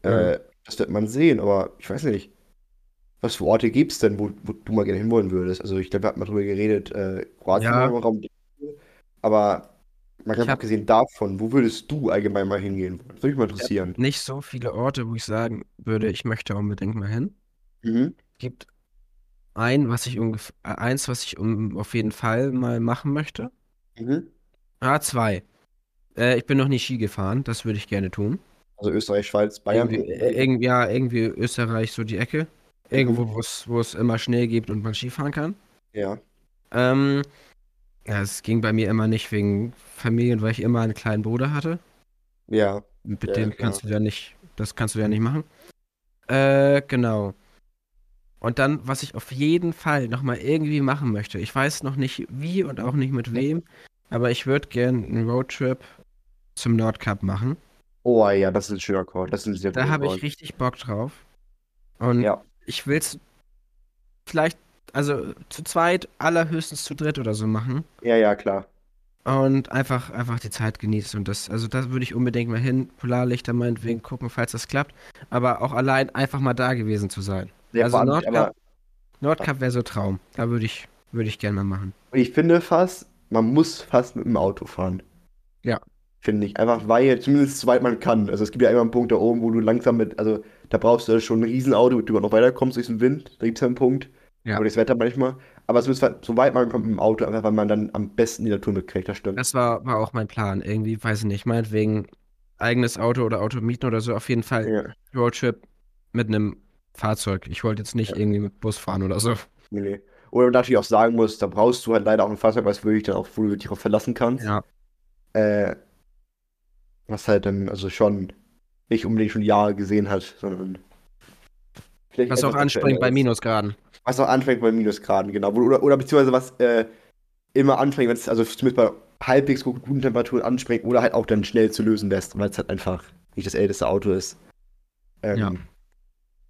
Äh, das wird man sehen, aber ich weiß nicht. Was für Orte gibt es denn, wo, wo du mal gerne hinwollen würdest? Also ich glaube, wir hatten mal drüber geredet, äh, Kroatien Ja. war im Raum. Aber mal ganz abgesehen davon, wo würdest du allgemein mal hingehen? Das würde mich mal interessieren. nicht so viele Orte, wo ich sagen würde, ich möchte unbedingt mal hin. Mhm. gibt ein, was ich ungefähr, eins, was ich um, auf jeden Fall mal machen möchte. Mhm. Ah, zwei. Äh, ich bin noch nie Ski gefahren, das würde ich gerne tun. Also Österreich, Schweiz, Bayern. Irgendwie, äh, irgendwie, ja, irgendwie Österreich, so die Ecke. Irgendwo, wo es, wo es immer Schnee gibt und man Skifahren kann. Ja. Ähm, ja, es ging bei mir immer nicht wegen Familien, weil ich immer einen kleinen Bruder hatte. Ja. Mit Ja, dem kannst du ja nicht, das kannst du ja nicht machen. Äh, genau. Und dann, was ich auf jeden Fall nochmal irgendwie machen möchte. Ich weiß noch nicht wie und auch nicht mit wem, aber ich würde gern einen Roadtrip zum Nordkap machen. Oh ja, das ist ein schöner Call. Das ist ein sehr Da habe ich richtig Bock drauf. Und Ja. Ich will es vielleicht, also zu zweit, allerhöchstens zu dritt oder so machen. Ja, ja, klar. Und einfach, einfach die Zeit genießen. Und das, also das würde ich unbedingt mal hin. Polarlichter meinetwegen gucken, falls das klappt. Aber auch allein einfach mal da gewesen zu sein. Ja, Also Nordkap- aber Nordkap wäre so Traum. Da würde ich, würde ich gerne mal machen. ich finde fast, man muss fast mit dem Auto fahren. Ja. Finde ich. Einfach weil, zumindest soweit man kann. Also es gibt ja immer einen Punkt da oben, wo du langsam mit, also da brauchst du schon ein Riesenauto, damit du noch weiterkommst durch den Wind. Da gibt es ja einen Punkt. Ja. Oder das Wetter manchmal. Aber es ist soweit man kommt mit dem Auto, einfach weil man dann am besten die Natur mitkriegt, das stimmt. Das war, war auch mein Plan. Irgendwie, weiß ich nicht, meinetwegen eigenes Auto oder Auto mieten oder so. Auf jeden Fall Ja, Roadtrip mit einem Fahrzeug. Ich wollte jetzt nicht Ja. irgendwie mit Bus fahren oder so. nee, nee. Oder natürlich auch sagen muss, da brauchst du halt leider auch ein Fahrzeug, was wirklich dann auch, wo du dich darauf verlassen kannst. Ja. Äh, was halt dann also schon nicht unbedingt schon Jahre gesehen hat, sondern Was auch anspringt bei. Minusgraden. Was auch anfängt bei Minusgraden, genau. Oder, oder beziehungsweise was äh, immer anfängt, wenn es also zumindest bei halbwegs guten Temperaturen anspringt oder halt auch dann schnell zu lösen lässt, weil es halt einfach nicht das älteste Auto ist. Ähm, Ja.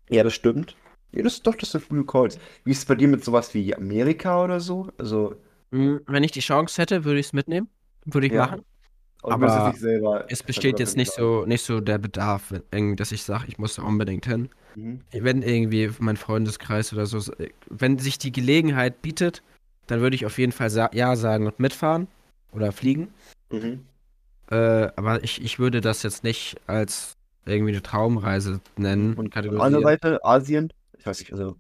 ja. das stimmt. Ja, das ist doch, das sind gute Calls. Wie ist es bei dir mit sowas wie Amerika oder so? Also, Hm, Wenn ich die Chance hätte, würde ich es mitnehmen. Würde ich Ja. machen. Aber, Es besteht jetzt nicht so, nicht so der Bedarf, dass ich sage, ich muss da unbedingt hin. Mhm. Wenn irgendwie mein Freundeskreis oder so, wenn sich die Gelegenheit bietet, dann würde ich auf jeden Fall sa ja sagen und mitfahren oder fliegen. Mhm. Äh, aber ich, ich würde das jetzt nicht als irgendwie eine Traumreise nennen und Andere. Seite, Asien. Ich weiß nicht, also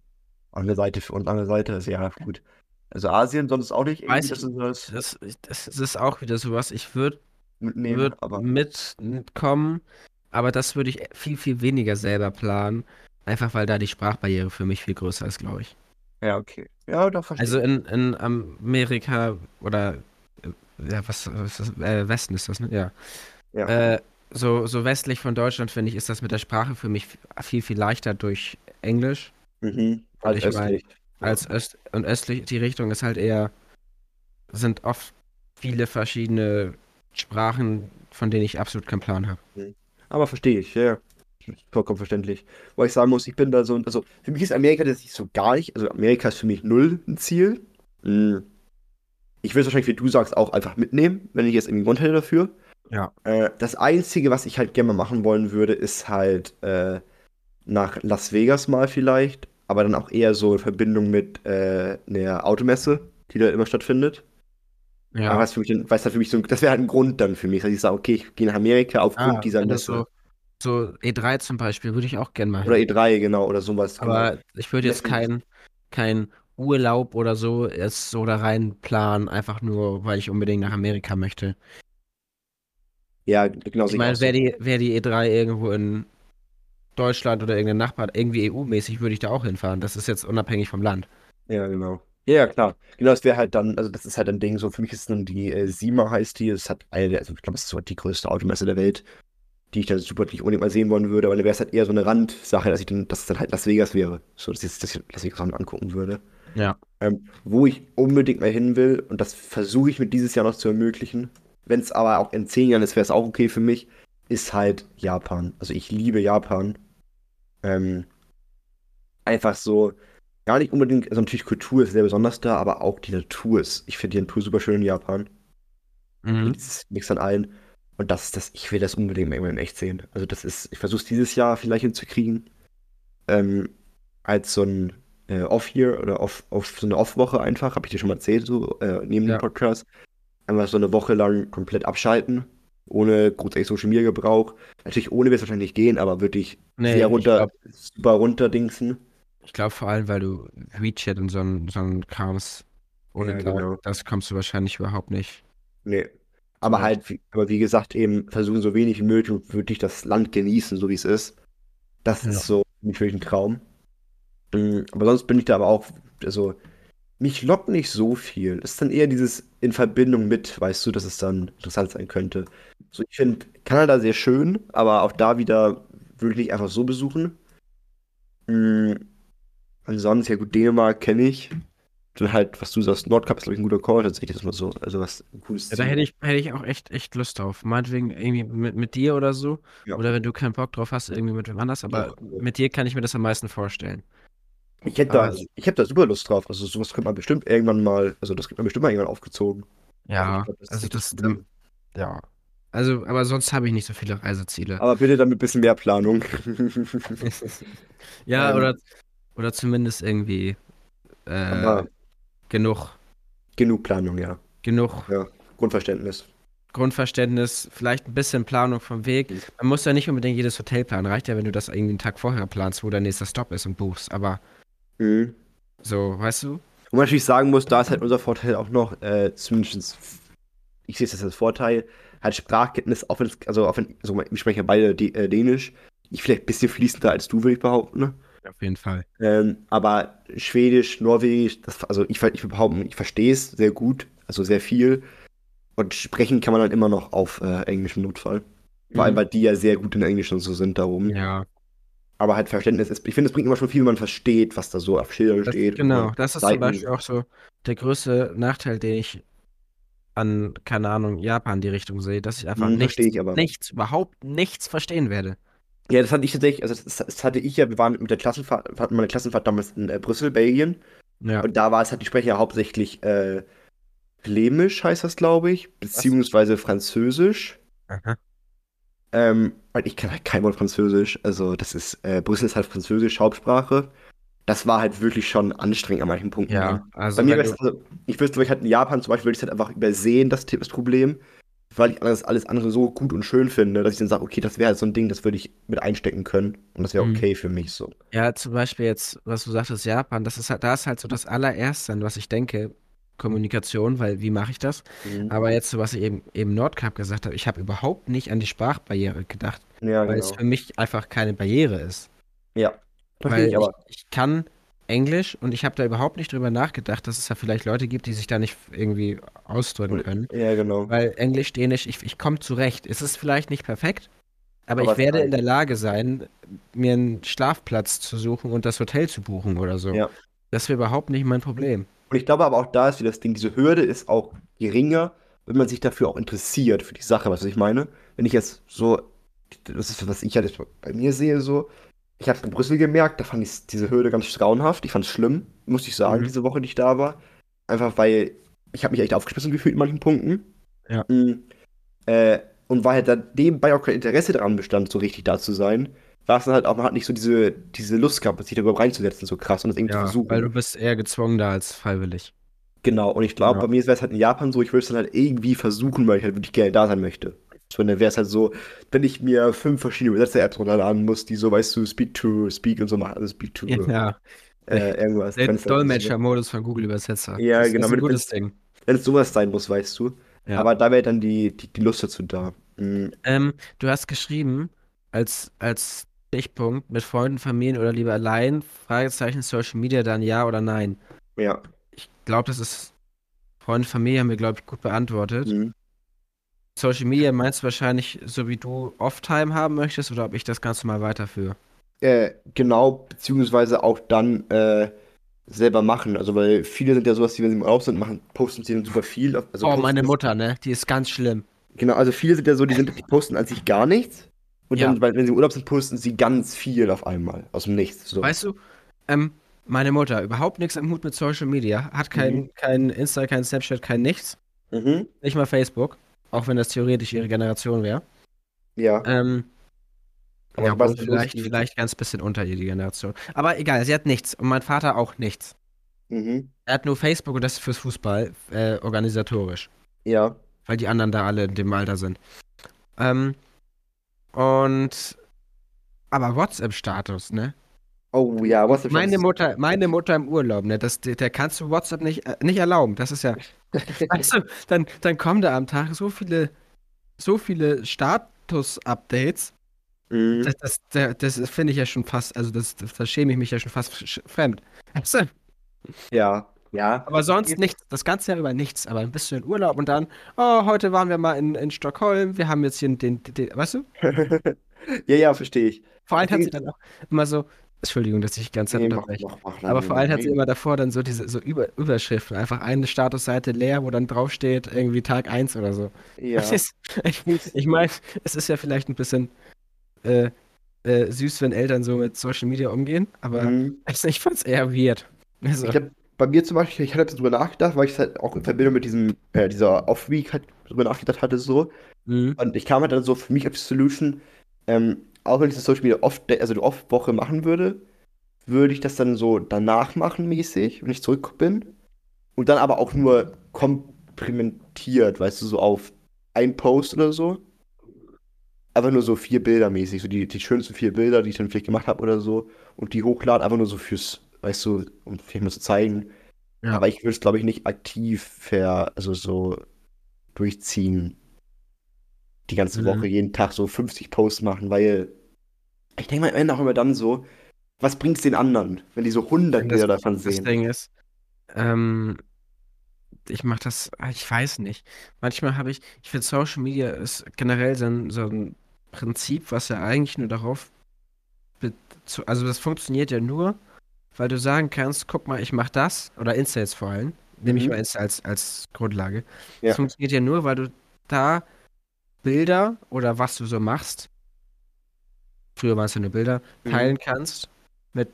andere Seite für uns, andere Seite ist ja gut. Also Asien sonst auch nicht Weiß du das Das, das ist auch wieder sowas. Ich würde mitnehmen, würd aber mitkommen, aber das würde ich viel, viel weniger selber planen. Einfach weil da die Sprachbarriere für mich viel größer ist, glaube ich. ja, okay. Ja, da verstehe Also in, in Amerika oder ja, was, was ist das? Äh, Westen ist das, ne? Ja. Ja. Äh, so, so westlich von Deutschland, finde ich, ist das mit der Sprache für mich viel, viel leichter durch Englisch mhm. Als ich mein, östlich. als öst und östlich die Richtung ist halt eher, sind oft viele verschiedene Sprachen, von denen ich absolut keinen Plan habe. Aber verstehe ich, ja. Vollkommen verständlich. Wo ich sagen muss, ich bin da so, also für mich ist Amerika das nicht so gar nicht, also Amerika ist für mich null ein Ziel. Hm. Ich würde es wahrscheinlich, wie du sagst, auch einfach mitnehmen, wenn ich jetzt irgendwie Grund hätte dafür. Ja. Äh, das Einzige, was ich halt gerne mal machen wollen würde, ist halt äh, nach Las Vegas mal vielleicht, aber dann auch eher so in Verbindung mit äh, einer Automesse, die da immer stattfindet. Ja. Aber was für mich, was da für mich so, das wäre halt ein Grund dann für mich, dass ich sage, okay, ich gehe nach Amerika aufgrund Ah, dieser Messe. so, so E3 zum Beispiel würde ich auch gerne mal Oder hin. E3, genau, oder sowas. genau. Aber ich würde jetzt keinen kein Urlaub oder so jetzt so da rein planen, einfach nur, weil ich unbedingt nach Amerika möchte. Ja, genau. Ich meine, wäre die, wär die E3 irgendwo in Deutschland oder irgendein Nachbar, irgendwie EU-mäßig, würde ich da auch hinfahren. Das ist jetzt unabhängig vom Land. Ja, genau. Ja, ja, klar. Genau, das wäre halt dann, also das ist halt ein Ding, so für mich ist dann die äh, SIMA heißt die, es hat eine, also ich glaube, es ist so die größte Automesse der Welt, die ich dann super nicht unbedingt mal sehen wollen würde, aber dann wäre es halt eher so eine Randsache, dass ich dann, dass es dann halt Las Vegas wäre. So, dass ich, dass ich Las Vegas auch angucken würde. Ja. Ähm, wo ich unbedingt mal hin will, und das versuche ich mit dieses Jahr noch zu ermöglichen, wenn es aber auch in zehn Jahren ist, wäre es auch okay für mich, ist halt Japan. Also ich liebe Japan. Ähm, einfach so, gar nicht unbedingt, also natürlich Kultur ist sehr besonders da, aber auch die Natur ist, ich finde die Natur super schön in Japan. Mhm. Dieses Mix an allen. Und das ist das, ich will das unbedingt mal in echt sehen. Also das ist, ich versuche es dieses Jahr vielleicht hinzukriegen. Ähm, als so ein äh, Off-Year oder off, off, so eine Off-Woche einfach, habe ich dir schon mal erzählt, so äh, neben Ja. dem Podcast. Einfach so eine Woche lang komplett abschalten, ohne großartig Social Media Gebrauch. Natürlich ohne wird es wahrscheinlich nicht gehen, aber wirklich Nee, sehr ich runter, super runterdingsen. Ich glaube vor allem, weil du WeChat und so ein, so Krams ohne Ja, genau. das kommst du wahrscheinlich überhaupt nicht. Nee. Aber Zum halt, wie, aber wie gesagt, eben versuchen so wenig wie möglich und wirklich das Land genießen, so wie es ist. Das Ja. ist so mich wirklich ein Traum. Mm, Aber sonst bin ich da aber auch, also, mich lockt nicht so viel. Es ist dann eher dieses in Verbindung mit, weißt du, dass es dann interessant sein könnte. So, ich finde Kanada sehr schön, aber auch da wieder würde ich nicht einfach so besuchen. Mm, Ansonsten, ja gut, Dänemark kenne ich. Dann halt, was du sagst, Nordkap ist, glaube ich, ein guter Call, tatsächlich, das mal so. Also was cooles Ja, da hätte ich, hätte ich auch echt, echt Lust drauf. Meinetwegen irgendwie mit, mit dir oder so. Ja. Oder wenn du keinen Bock drauf hast, irgendwie mit wem anders. Aber Ja. mit dir kann ich mir das am meisten vorstellen. Ich hätte da, Also- ich hätte da super Lust drauf. Also sowas könnte man bestimmt irgendwann mal, also das könnte man bestimmt mal irgendwann aufgezogen. Ja, glaub, das also das, gut. ja. Also, aber sonst habe ich nicht so viele Reiseziele. Aber bitte dann mit ein bisschen mehr Planung. Ja, Ähm. oder, oder zumindest irgendwie äh, genug, genug Planung, ja. genug Grundverständnis. Grundverständnis, vielleicht ein bisschen Planung vom Weg. Mhm. Man muss ja nicht unbedingt jedes Hotel planen. Reicht ja, wenn du das irgendwie einen Tag vorher planst, wo dein nächster Stopp ist und buchst. Aber Mhm. so, weißt du? Wo man natürlich sagen muss, da ist halt unser Vorteil auch noch, äh, zumindest, ich sehe es als Vorteil, halt Sprachkenntnis, auch wenn also auch wenn, also wir sprechen ja beide D äh, Dänisch, ich vielleicht ein bisschen fließender als du, würde ich behaupten, ne? Auf jeden Fall. Ähm, aber Schwedisch, Norwegisch, das, also ich, ich ich verstehe es sehr gut, also sehr viel. Und sprechen kann man dann immer noch auf äh, Englisch im Notfall. Vor allem, Mhm. weil die ja sehr gut in Englisch und so sind darum. Ja, Aber halt Verständnis ist, ich finde, es bringt immer schon viel, wenn man versteht, was da so auf Schildern das, steht. genau. Das ist zum Seiten. Beispiel auch so der größte Nachteil, den ich an, keine Ahnung, Japan die Richtung sehe, dass ich einfach Hm, nichts, ich nichts, überhaupt nichts verstehen werde. Ja, das hatte ich tatsächlich, also das, das hatte ich ja, wir waren mit der Klassenfahrt, hatten meine Klassenfahrt damals in äh, Brüssel, Belgien. Ja. Und da war es halt, die ja hauptsächlich äh, Flämisch heißt das, glaube ich, beziehungsweise Französisch. Aha. Ähm, weil ich kann halt kein Wort Französisch. Also, das ist, äh, Brüssel ist halt Französisch Hauptsprache. Das war halt wirklich schon anstrengend an manchen Punkten. Ja, also Bei mir wäre es, also, ich wüsste, weil ich halt in Japan zum Beispiel würde ich es halt einfach übersehen, das Problem. Weil ich alles, alles andere so gut und schön finde, dass ich dann sage, okay, das wäre so ein Ding, das würde ich mit einstecken können. Und das wäre Mhm. okay für mich so. ja, zum Beispiel jetzt, was du sagtest, Japan, das ist halt, da ist halt so das allererste, an was ich denke, Kommunikation, weil wie mache ich das? Mhm. Aber jetzt, was ich eben eben Nordkap gesagt habe, ich habe überhaupt nicht an die Sprachbarriere gedacht, Ja, weil es genau. für mich einfach keine Barriere ist. Ja. Weil ich aber. ich, ich kann Englisch und ich habe da überhaupt nicht drüber nachgedacht, dass es ja vielleicht Leute gibt, die sich da nicht irgendwie ausdrücken können. Ja, genau. Weil Englisch, Dänisch, ich, ich komme zurecht. Es ist vielleicht nicht perfekt, aber, Aber ich werde in der Lage sein, mir einen Schlafplatz zu suchen und das Hotel zu buchen oder so. Ja. Das wäre überhaupt nicht mein Problem. Und ich glaube aber auch da ist wieder das Ding, diese Hürde ist auch geringer, wenn man sich dafür auch interessiert, für die Sache, was ich meine. Wenn ich jetzt so, das ist, was ich halt bei mir sehe, so, ich habe es in Brüssel gemerkt, da fand ich diese Hürde ganz grauenhaft. Ich fand es schlimm, muss ich sagen, Mhm. diese Woche, die ich da war. Einfach weil ich habe mich echt aufgeschmissen gefühlt in manchen Punkten. Ja. Mhm. Äh, und weil halt dann nebenbei auch kein Interesse daran bestand, so richtig da zu sein, war es dann halt auch, man hat nicht so diese, diese Lust gehabt, sich darüber reinzusetzen, so krass und das irgendwie zu Ja, versuchen. weil du bist eher gezwungen da als freiwillig. Genau, und ich glaube, Ja. bei mir wäre es halt in Japan so, ich würde es dann halt irgendwie versuchen, weil ich halt wirklich gerne da sein möchte. Dann wäre es halt so, wenn ich mir fünf verschiedene Übersetzer-Apps runterladen muss, die so, weißt du, Speak to Speak und so machen, also Speak to Ja, äh, irgendwas. der Dolmetscher-Modus von Google Übersetzer. Ja, das genau, ist ein wenn- gutes Ding. Wenn es sowas sein muss, weißt du. Ja. Aber da wäre dann die, die, die Lust dazu da. Mhm. Ähm, du hast geschrieben, als, als Stichpunkt, mit Freunden, Familien oder lieber allein, Fragezeichen, Social Media, dann ja oder nein. Ja. Ich glaube, das ist, Freunde, Familie haben wir, glaube ich, gut beantwortet. Mhm. Social Media meinst du wahrscheinlich, so wie du Off-Time haben möchtest, oder ob ich das Ganze mal weiterführe? Äh, genau, beziehungsweise auch dann äh, selber machen. Also, weil viele sind ja sowas, die, wenn sie im Urlaub sind, machen, posten sie dann super viel. Also oh, meine Mutter, ne? Die ist ganz schlimm. Genau, also viele sind ja so, die, sind, die posten an sich gar nichts. Und Ja. dann, wenn sie im Urlaub sind, posten sie ganz viel auf einmal. Aus dem Nichts. So. Weißt du, ähm, meine Mutter, überhaupt nichts am Hut mit Social Media, hat kein, Mhm. kein Insta, kein Snapchat, kein nichts, Mhm. nicht mal Facebook, auch wenn das theoretisch ihre Generation wäre. Ja. Ähm, Aber ja, ist vielleicht, vielleicht ganz bisschen unter ihr die Generation. Aber egal, sie hat nichts und mein Vater auch nichts. Mhm. Er hat nur Facebook und das fürs Fußball, äh, organisatorisch, Ja. weil die anderen da alle in dem Alter sind. Ähm, und aber WhatsApp-Status, ne? Oh ja, was ist Meine Mutter, meine Mutter im Urlaub, ne? Das, der kannst du WhatsApp nicht, äh, nicht erlauben. Das ist ja. Weißt du, dann, dann kommen da am Tag so viele, so viele Status-Updates. Mhm. Das, das, das, das finde ich ja schon fast, also das, das, da schäme ich mich ja schon fast fremd. Weißt du? Ja. Ja. Aber sonst nichts, das ganze Jahr über nichts. Aber ein bisschen in Urlaub und dann, oh, heute waren wir mal in, in Stockholm, wir haben jetzt hier den, den, den weißt du? ja, ja, verstehe ich. Vor allem hat sie dann auch immer so, Entschuldigung, dass ich die ganze Zeit Nee, mach, unterbreche. mach, mach, Aber nein, vor allem hat sie immer davor dann so diese so Über Überschriften, einfach eine Statusseite leer, wo dann draufsteht, irgendwie Tag 1 oder so. Ja. Ist, ich ich meine, es ist ja vielleicht ein bisschen äh, äh, süß, wenn Eltern so mit Social Media umgehen, aber Mhm. also ich fand's eher weird. Also, Ich glaube, bei mir zum Beispiel, ich hatte darüber nachgedacht, weil ich es halt auch in Verbindung mit diesem, äh, dieser Off-Week halt darüber nachgedacht hatte, so. mhm. Und ich kam halt dann so für mich auf die Solution, ähm, auch wenn ich das Social Media oft, also eine Off-Woche machen würde, würde ich das dann so danach machen, mäßig, wenn ich zurück bin. Und dann aber auch nur komprimentiert, weißt du, so auf ein Post oder so. Einfach nur so vier Bilder mäßig, so die, die schönsten vier Bilder, die ich dann vielleicht gemacht habe oder so. Und die hochladen, einfach nur so fürs, weißt du, um vielleicht mal zu zeigen. Ja. Aber ich würde es, glaube ich, nicht aktiv ver, also so durchziehen. Die ganze Mhm. Woche, jeden Tag so 50 Posts machen, weil ich denke mal am Ende auch immer dann so, was bringt es den anderen, wenn die so 100 Das- Bilder davon Das sehen? Ding ist, ähm, ich mache das, ah, ich weiß nicht. Manchmal habe ich, ich finde Social Media ist generell so ein, so ein Prinzip, was ja eigentlich nur darauf, also das funktioniert ja nur, weil du sagen kannst, guck mal, ich mache das, oder Insta jetzt vor allem, nehme ich Mhm. mal Insta als, als Grundlage. Ja. Das funktioniert ja nur, weil du da Bilder oder was du so machst, früher waren es ja nur Bilder, Mhm. teilen kannst mit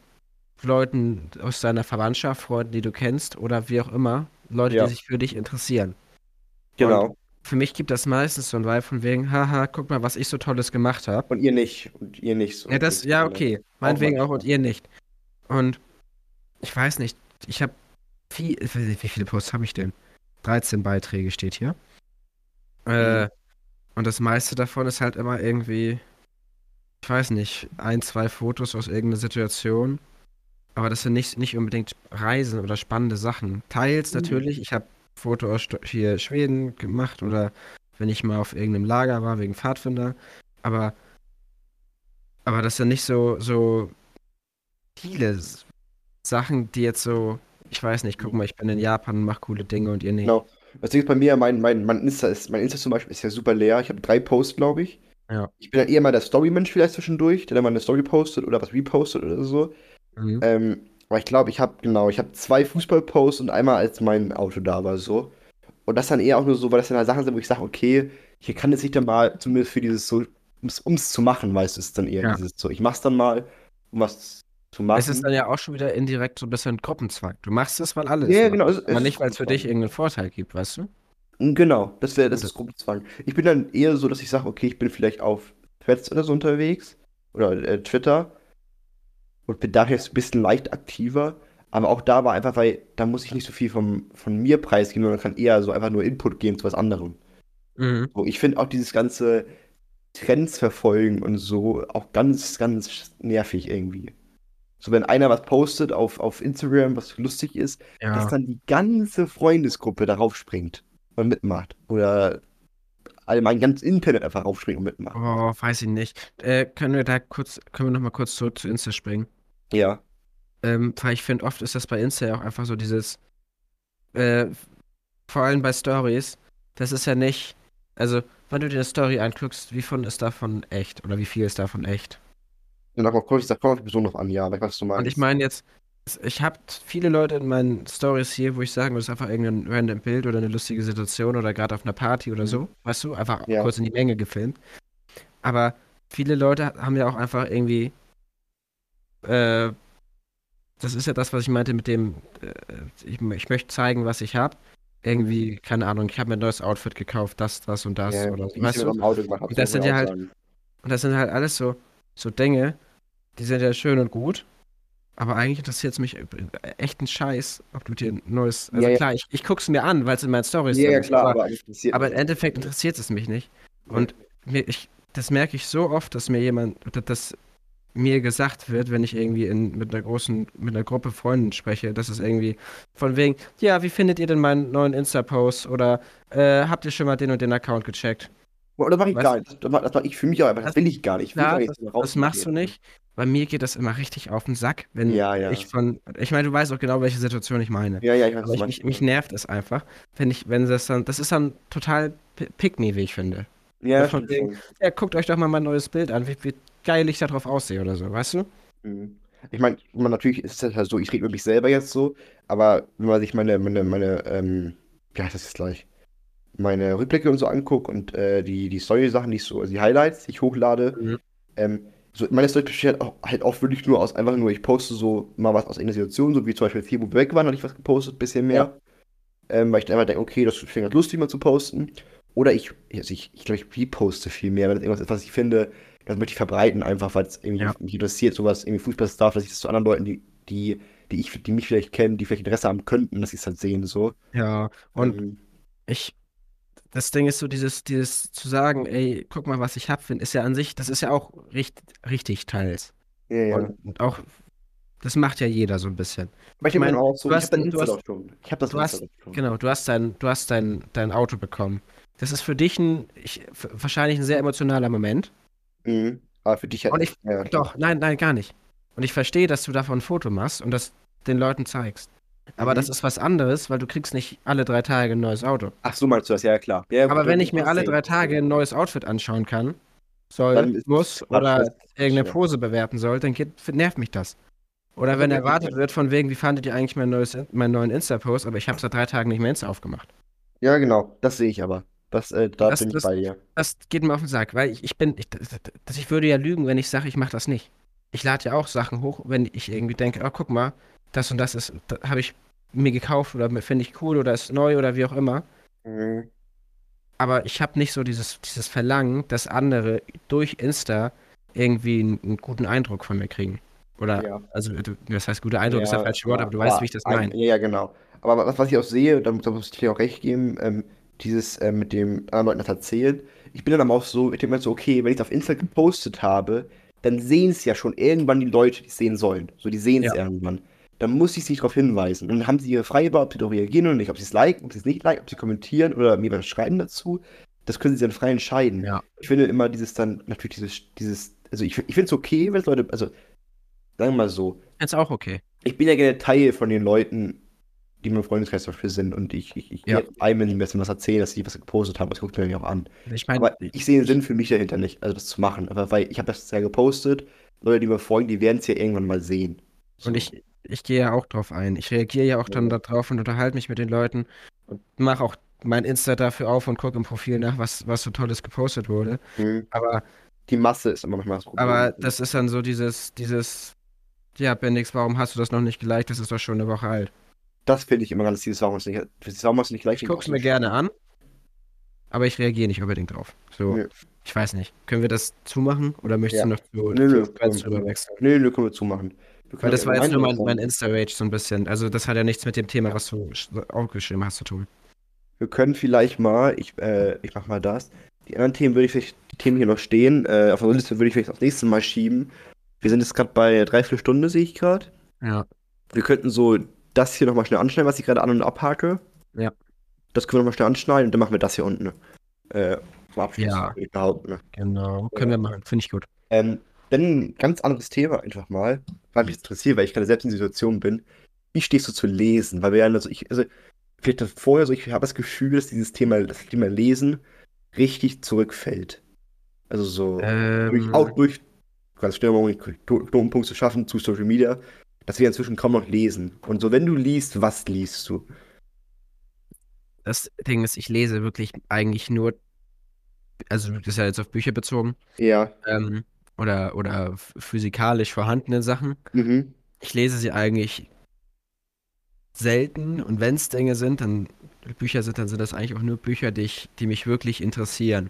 Leuten aus deiner Verwandtschaft, Freunden, die du kennst oder wie auch immer, Leute, Ja. die sich für dich interessieren. Genau. Für mich gibt das meistens so ein Vibe von wegen, haha, guck mal, was ich so Tolles gemacht habe. Und ihr nicht. Und ihr nicht so. Ja, das, ja, okay. Meinetwegen auch und manchmal. ihr nicht. Und ich weiß nicht, ich habe viel, wie viele Posts habe ich denn? 13 Beiträge steht hier. Äh, Mhm. Und das meiste davon ist halt immer irgendwie, ich weiß nicht, ein, zwei Fotos aus irgendeiner Situation. Aber das sind nicht, nicht unbedingt Reisen oder spannende Sachen. Teils Mhm. natürlich, ich habe Foto aus hier Schweden gemacht oder wenn ich mal auf irgendeinem Lager war wegen Pfadfinder. Aber, aber das sind nicht so, so viele Sachen, die jetzt so, ich weiß nicht, guck mal, ich bin in Japan und mach coole Dinge und ihr nicht. Genau. Ding ist bei mir, mein, mein, mein Insta ist, mein Insta zum Beispiel ist ja super leer. Ich habe drei Posts, glaube ich. Ja. Ich bin dann eher mal der Story-Mensch vielleicht zwischendurch, der dann mal eine Story postet oder was repostet oder so. Mhm. Ähm, aber ich glaube, ich habe, genau, ich habe zwei Fußball-Posts und einmal als mein Auto da war, so. Und das dann eher auch nur so, weil das dann halt Sachen sind, wo ich sage, okay, hier kann es sich dann mal, zumindest für dieses so, ums, ums zu machen, weißt du, ist dann eher Ja. dieses so, ich mach's dann mal, um was zu machen. Es ist dann ja auch schon wieder indirekt so ein bisschen Gruppenzwang. Du machst es, weil alle es Ja, machen. genau, Aber nicht, weil es für dich irgendeinen Vorteil gibt, weißt du? Genau, das wäre, das Das- ist Gruppenzwang. Ich bin dann eher so, dass ich sage, okay, ich bin vielleicht auf Threads oder so unterwegs oder äh, Twitter und bin daher jetzt ein bisschen leicht aktiver. Aber auch da war einfach, weil da muss ich nicht so viel vom, von mir preisgeben, sondern kann eher so einfach nur Input geben zu was anderem. Mhm. So, ich finde auch dieses ganze Trends verfolgen und so auch ganz, ganz nervig irgendwie. So, wenn einer was postet auf, auf Instagram, was lustig ist, dass Ja. dann die ganze Freundesgruppe darauf springt und mitmacht. Oder allgemein ganz Internet einfach raufspringt und mitmacht. Oh, weiß ich nicht. Äh, können wir da kurz, können wir noch mal kurz zurück zu Insta springen? Ja. Ähm, weil ich finde, oft ist das bei Insta ja auch einfach so dieses, äh, vor allem bei Stories, das ist ja nicht, also, wenn du dir eine Story anguckst, wie viel ist davon echt oder wie viel ist davon echt? Und dann kommt, ich sag, kommt auf die Person noch an, ja, aber ich weiß, was du meinst. Und ich meine jetzt, ich habe viele Leute in meinen Stories hier, wo ich sagen würde, es ist einfach irgendein random Bild oder eine lustige Situation oder gerade auf einer Party oder so, weißt du, einfach Ja. kurz in die Menge gefilmt. Aber viele Leute haben ja auch einfach irgendwie, äh, das ist ja das, was ich meinte mit dem, äh, ich, ich möchte zeigen, was ich habe. Irgendwie, keine Ahnung, ich habe mir ein neues Outfit gekauft, das, das und das ja, oder weißt du? gemacht Und das sind ja halt- sagen. Und das sind halt alles so, so Dinge, die sind ja schön und gut. Aber eigentlich interessiert es mich echt ein Scheiß, ob du dir ein neues. Also Ja, ja. klar, ich, ich gucke es mir an, weil es in meinen Stories Ja, drin ja, ist, klar, aber, aber eigentlich interessiert aber im Endeffekt interessiert es mich nicht. Und mir, ich, das merke ich so oft, dass mir jemand, dass, dass mir gesagt wird, wenn ich irgendwie in, mit einer großen, mit einer Gruppe Freunden spreche, dass es irgendwie von wegen, ja, wie findet ihr denn meinen neuen Insta-Post? Oder äh, habt ihr schon mal den und den Account gecheckt? Oder mach ich Weißt gar nicht. Das das mach ich für mich auch einfach. Das Das- will ich gar nicht. Ich will Klar, gar nicht das, das machst du nicht. Bei mir geht das immer richtig auf den Sack, wenn Ja, ja. ich von. Ich meine, du weißt auch genau, welche Situation ich meine. Ja, ja, ich weiß, Aber ich, mich, mich nervt es einfach, wenn ich, wenn das dann. Das ist dann total pi- pick me, wie ich finde. Ja, von wegen-. Ja, guckt euch doch mal mein neues Bild an, wie, wie geil ich da drauf aussehe oder so, weißt du? Mhm. Ich meine, natürlich ist es halt so, ich rede über mich selber jetzt so, aber wenn man sich meine, meine, meine, ähm, heißt das jetzt gleich? Meine Rückblicke und so anguckt und äh, die, die Story-Sachen, die ich so, also die Highlights, die ich hochlade, Mhm. ähm, so meine Story besteht halt auch, halt auch wirklich nur aus, einfach nur, ich poste so mal was aus einer Situation, so wie zum Beispiel hier, wo wir weg waren, hatte ich was gepostet, ein bisschen mehr. Ähm, weil ich dann einfach denke, okay, das finde ich lustig mal zu posten. Oder ich, also ich, ich glaube, ich reposte viel mehr, wenn das irgendwas ist, was ich finde, das möchte ich verbreiten, einfach, weil es irgendwie Ja. mich interessiert, sowas, irgendwie Fußballstuff, dass ich das zu anderen Leuten, die, die, die ich, die mich vielleicht kennen, die vielleicht Interesse haben könnten, dass sie es halt sehen, so. Ja, und Ähm, ich. Das Ding ist so, dieses, dieses zu sagen, ey, guck mal, was ich hab, find, ist ja an sich, das ist ja auch richtig, richtig teils. ja, ja. Und, und auch, das macht ja jeder so ein bisschen. Aber ich denke mein, mir auch so, du ich hast- habe dein du hast- schon. Ich habe das du hast- schon. Genau, du hast dein, du hast dein, dein Auto bekommen. Das ist für dich ein, ich, wahrscheinlich ein sehr emotionaler Moment. Mhm. Aber für dich halt. Und ich- ja. Doch, nein, nein, gar nicht. Und ich verstehe, dass du davon ein Foto machst und das den Leuten zeigst. Aber Mhm. das ist was anderes, weil du kriegst nicht alle drei Tage ein neues Auto. Ach so meinst du das, ja, klar. Ja, Aber wenn ich mir alle drei Tage ein neues Outfit anschauen kann, soll, muss oder das irgendeine. Pose bewerten soll, dann geht, nervt mich das. Oder wenn erwartet wird von wegen, wie fandet ihr eigentlich mein neues, meinen neuen Insta-Post, aber ich habe seit drei Tagen nicht mehr Insta aufgemacht. Ja, genau, das sehe ich aber. Das, äh, da Das- bin ich das- bei dir. Das geht mir auf den Sack, weil ich, ich bin, ich, das, ich würde ja lügen, wenn ich sage, ich mache das nicht. Ich lade ja auch Sachen hoch, wenn ich irgendwie denke, oh, guck mal, das und das ist, da habe ich mir gekauft oder finde ich cool oder ist neu oder wie auch immer. Mhm. Aber ich habe nicht so dieses, dieses Verlangen, dass andere durch Insta irgendwie einen, einen guten Eindruck von mir kriegen. Oder, Ja. also, das heißt, guter Eindruck ist Ja, falsche Wort, aber du weißt, wie ich das ein- meine. Ja, ja, genau. Aber was, was ich auch sehe, da, da muss ich dir auch recht geben, ähm, dieses äh, mit dem anderen Leuten das erzählen. Ich bin dann aber auch so, ich denke mir so, okay, wenn ich es auf Insta gepostet habe, dann sehen es ja schon irgendwann die Leute, die es sehen sollen. So, die sehen es Ja. irgendwann. Dann muss ich sie darauf hinweisen. Und dann haben sie ihre freie Wahl, ob sie darauf reagieren oder nicht, ob sie es liken, ob sie es nicht liken, ob sie kommentieren oder mir was schreiben dazu. Das können sie dann frei entscheiden. Ja. Ich finde immer dieses dann, natürlich dieses, dieses, also ich, ich finde es okay, wenn es Leute, also sagen wir mal so, Ist auch okay. ich bin ja gerne Teil von den Leuten, die in meinem Freundeskreis zum Beispiel sind und ich, ich, ich Ja. einem, wenn mir was erzählen, dass sie was gepostet haben, das guckt mir ja auch an. Ich meine, Aber ich sehe den Sinn für mich dahinter nicht, also das zu machen. Aber weil ich habe das ja gepostet, Leute, die mir folgen, die werden es ja irgendwann mal sehen. So. Und ich, ich gehe ja auch drauf ein. Ich reagiere ja auch dann Ja. darauf und unterhalte mich mit den Leuten und mache auch mein Insta dafür auf und gucke im Profil nach, was, was so Tolles gepostet wurde. Mhm. Aber, Die Masse ist immer noch mal das Problem. aber das ist dann so dieses, dieses, ja, Bendix, warum hast du das noch nicht geliked? Das ist doch schon eine Woche alt. Das finde ich immer ganz dieses Warum es nicht, dieses Warum es nicht gleich Ich gucke es mir gerne an, aber ich reagiere nicht unbedingt drauf. So, Nö. ich weiß nicht. Können wir das zumachen oder möchtest Ja. du noch zu, Nö, nö, zu komm. drüber wechseln? Nee, nö, können wir zumachen. Wir Weil das war jetzt nur mein. Insta-Rage so ein bisschen. Also das hat ja nichts mit dem Thema, was du sch- aufgeschrieben hast, zu tun. Wir können vielleicht mal, ich, äh, ich mach mal das. Die anderen Themen würde ich vielleicht, die Themen hier noch stehen. Äh, auf der Liste würde ich vielleicht aufs nächste Mal schieben. Wir sind jetzt gerade bei dreiviertel Stunde, sehe ich gerade. Ja. Wir könnten so das hier nochmal schnell anschneiden, was ich gerade an- und abhake. Ja. Das können wir nochmal schnell anschneiden und dann machen wir das hier unten. Äh, zum Abschluss, Ja. behaupten. Ne? Genau. Können wir machen. Finde ich gut. Ähm, dann ein ganz anderes Thema einfach mal, weil mich interessiert, weil ich gerade selbst in der Situation bin. Wie stehst du zu Lesen? Weil wir ja, also ich, also vielleicht vorher so, ich habe das Gefühl, dass dieses Thema, das Thema Lesen richtig zurückfällt. Also so, durch, Ähm, auch durch quasi Störungen, Knotenpunkt zu schaffen zu Social Media, dass wir inzwischen kaum noch lesen. Und so, wenn du liest, was liest du? das Ding ist, ich lese wirklich eigentlich nur, also das ist ja jetzt auf Bücher bezogen, Ja. ähm, oder, oder physikalisch vorhandene Sachen. Mhm. Ich lese sie eigentlich selten und wenn es Dinge sind, dann Bücher sind, dann sind das eigentlich auch nur Bücher, die, ich, die mich wirklich interessieren.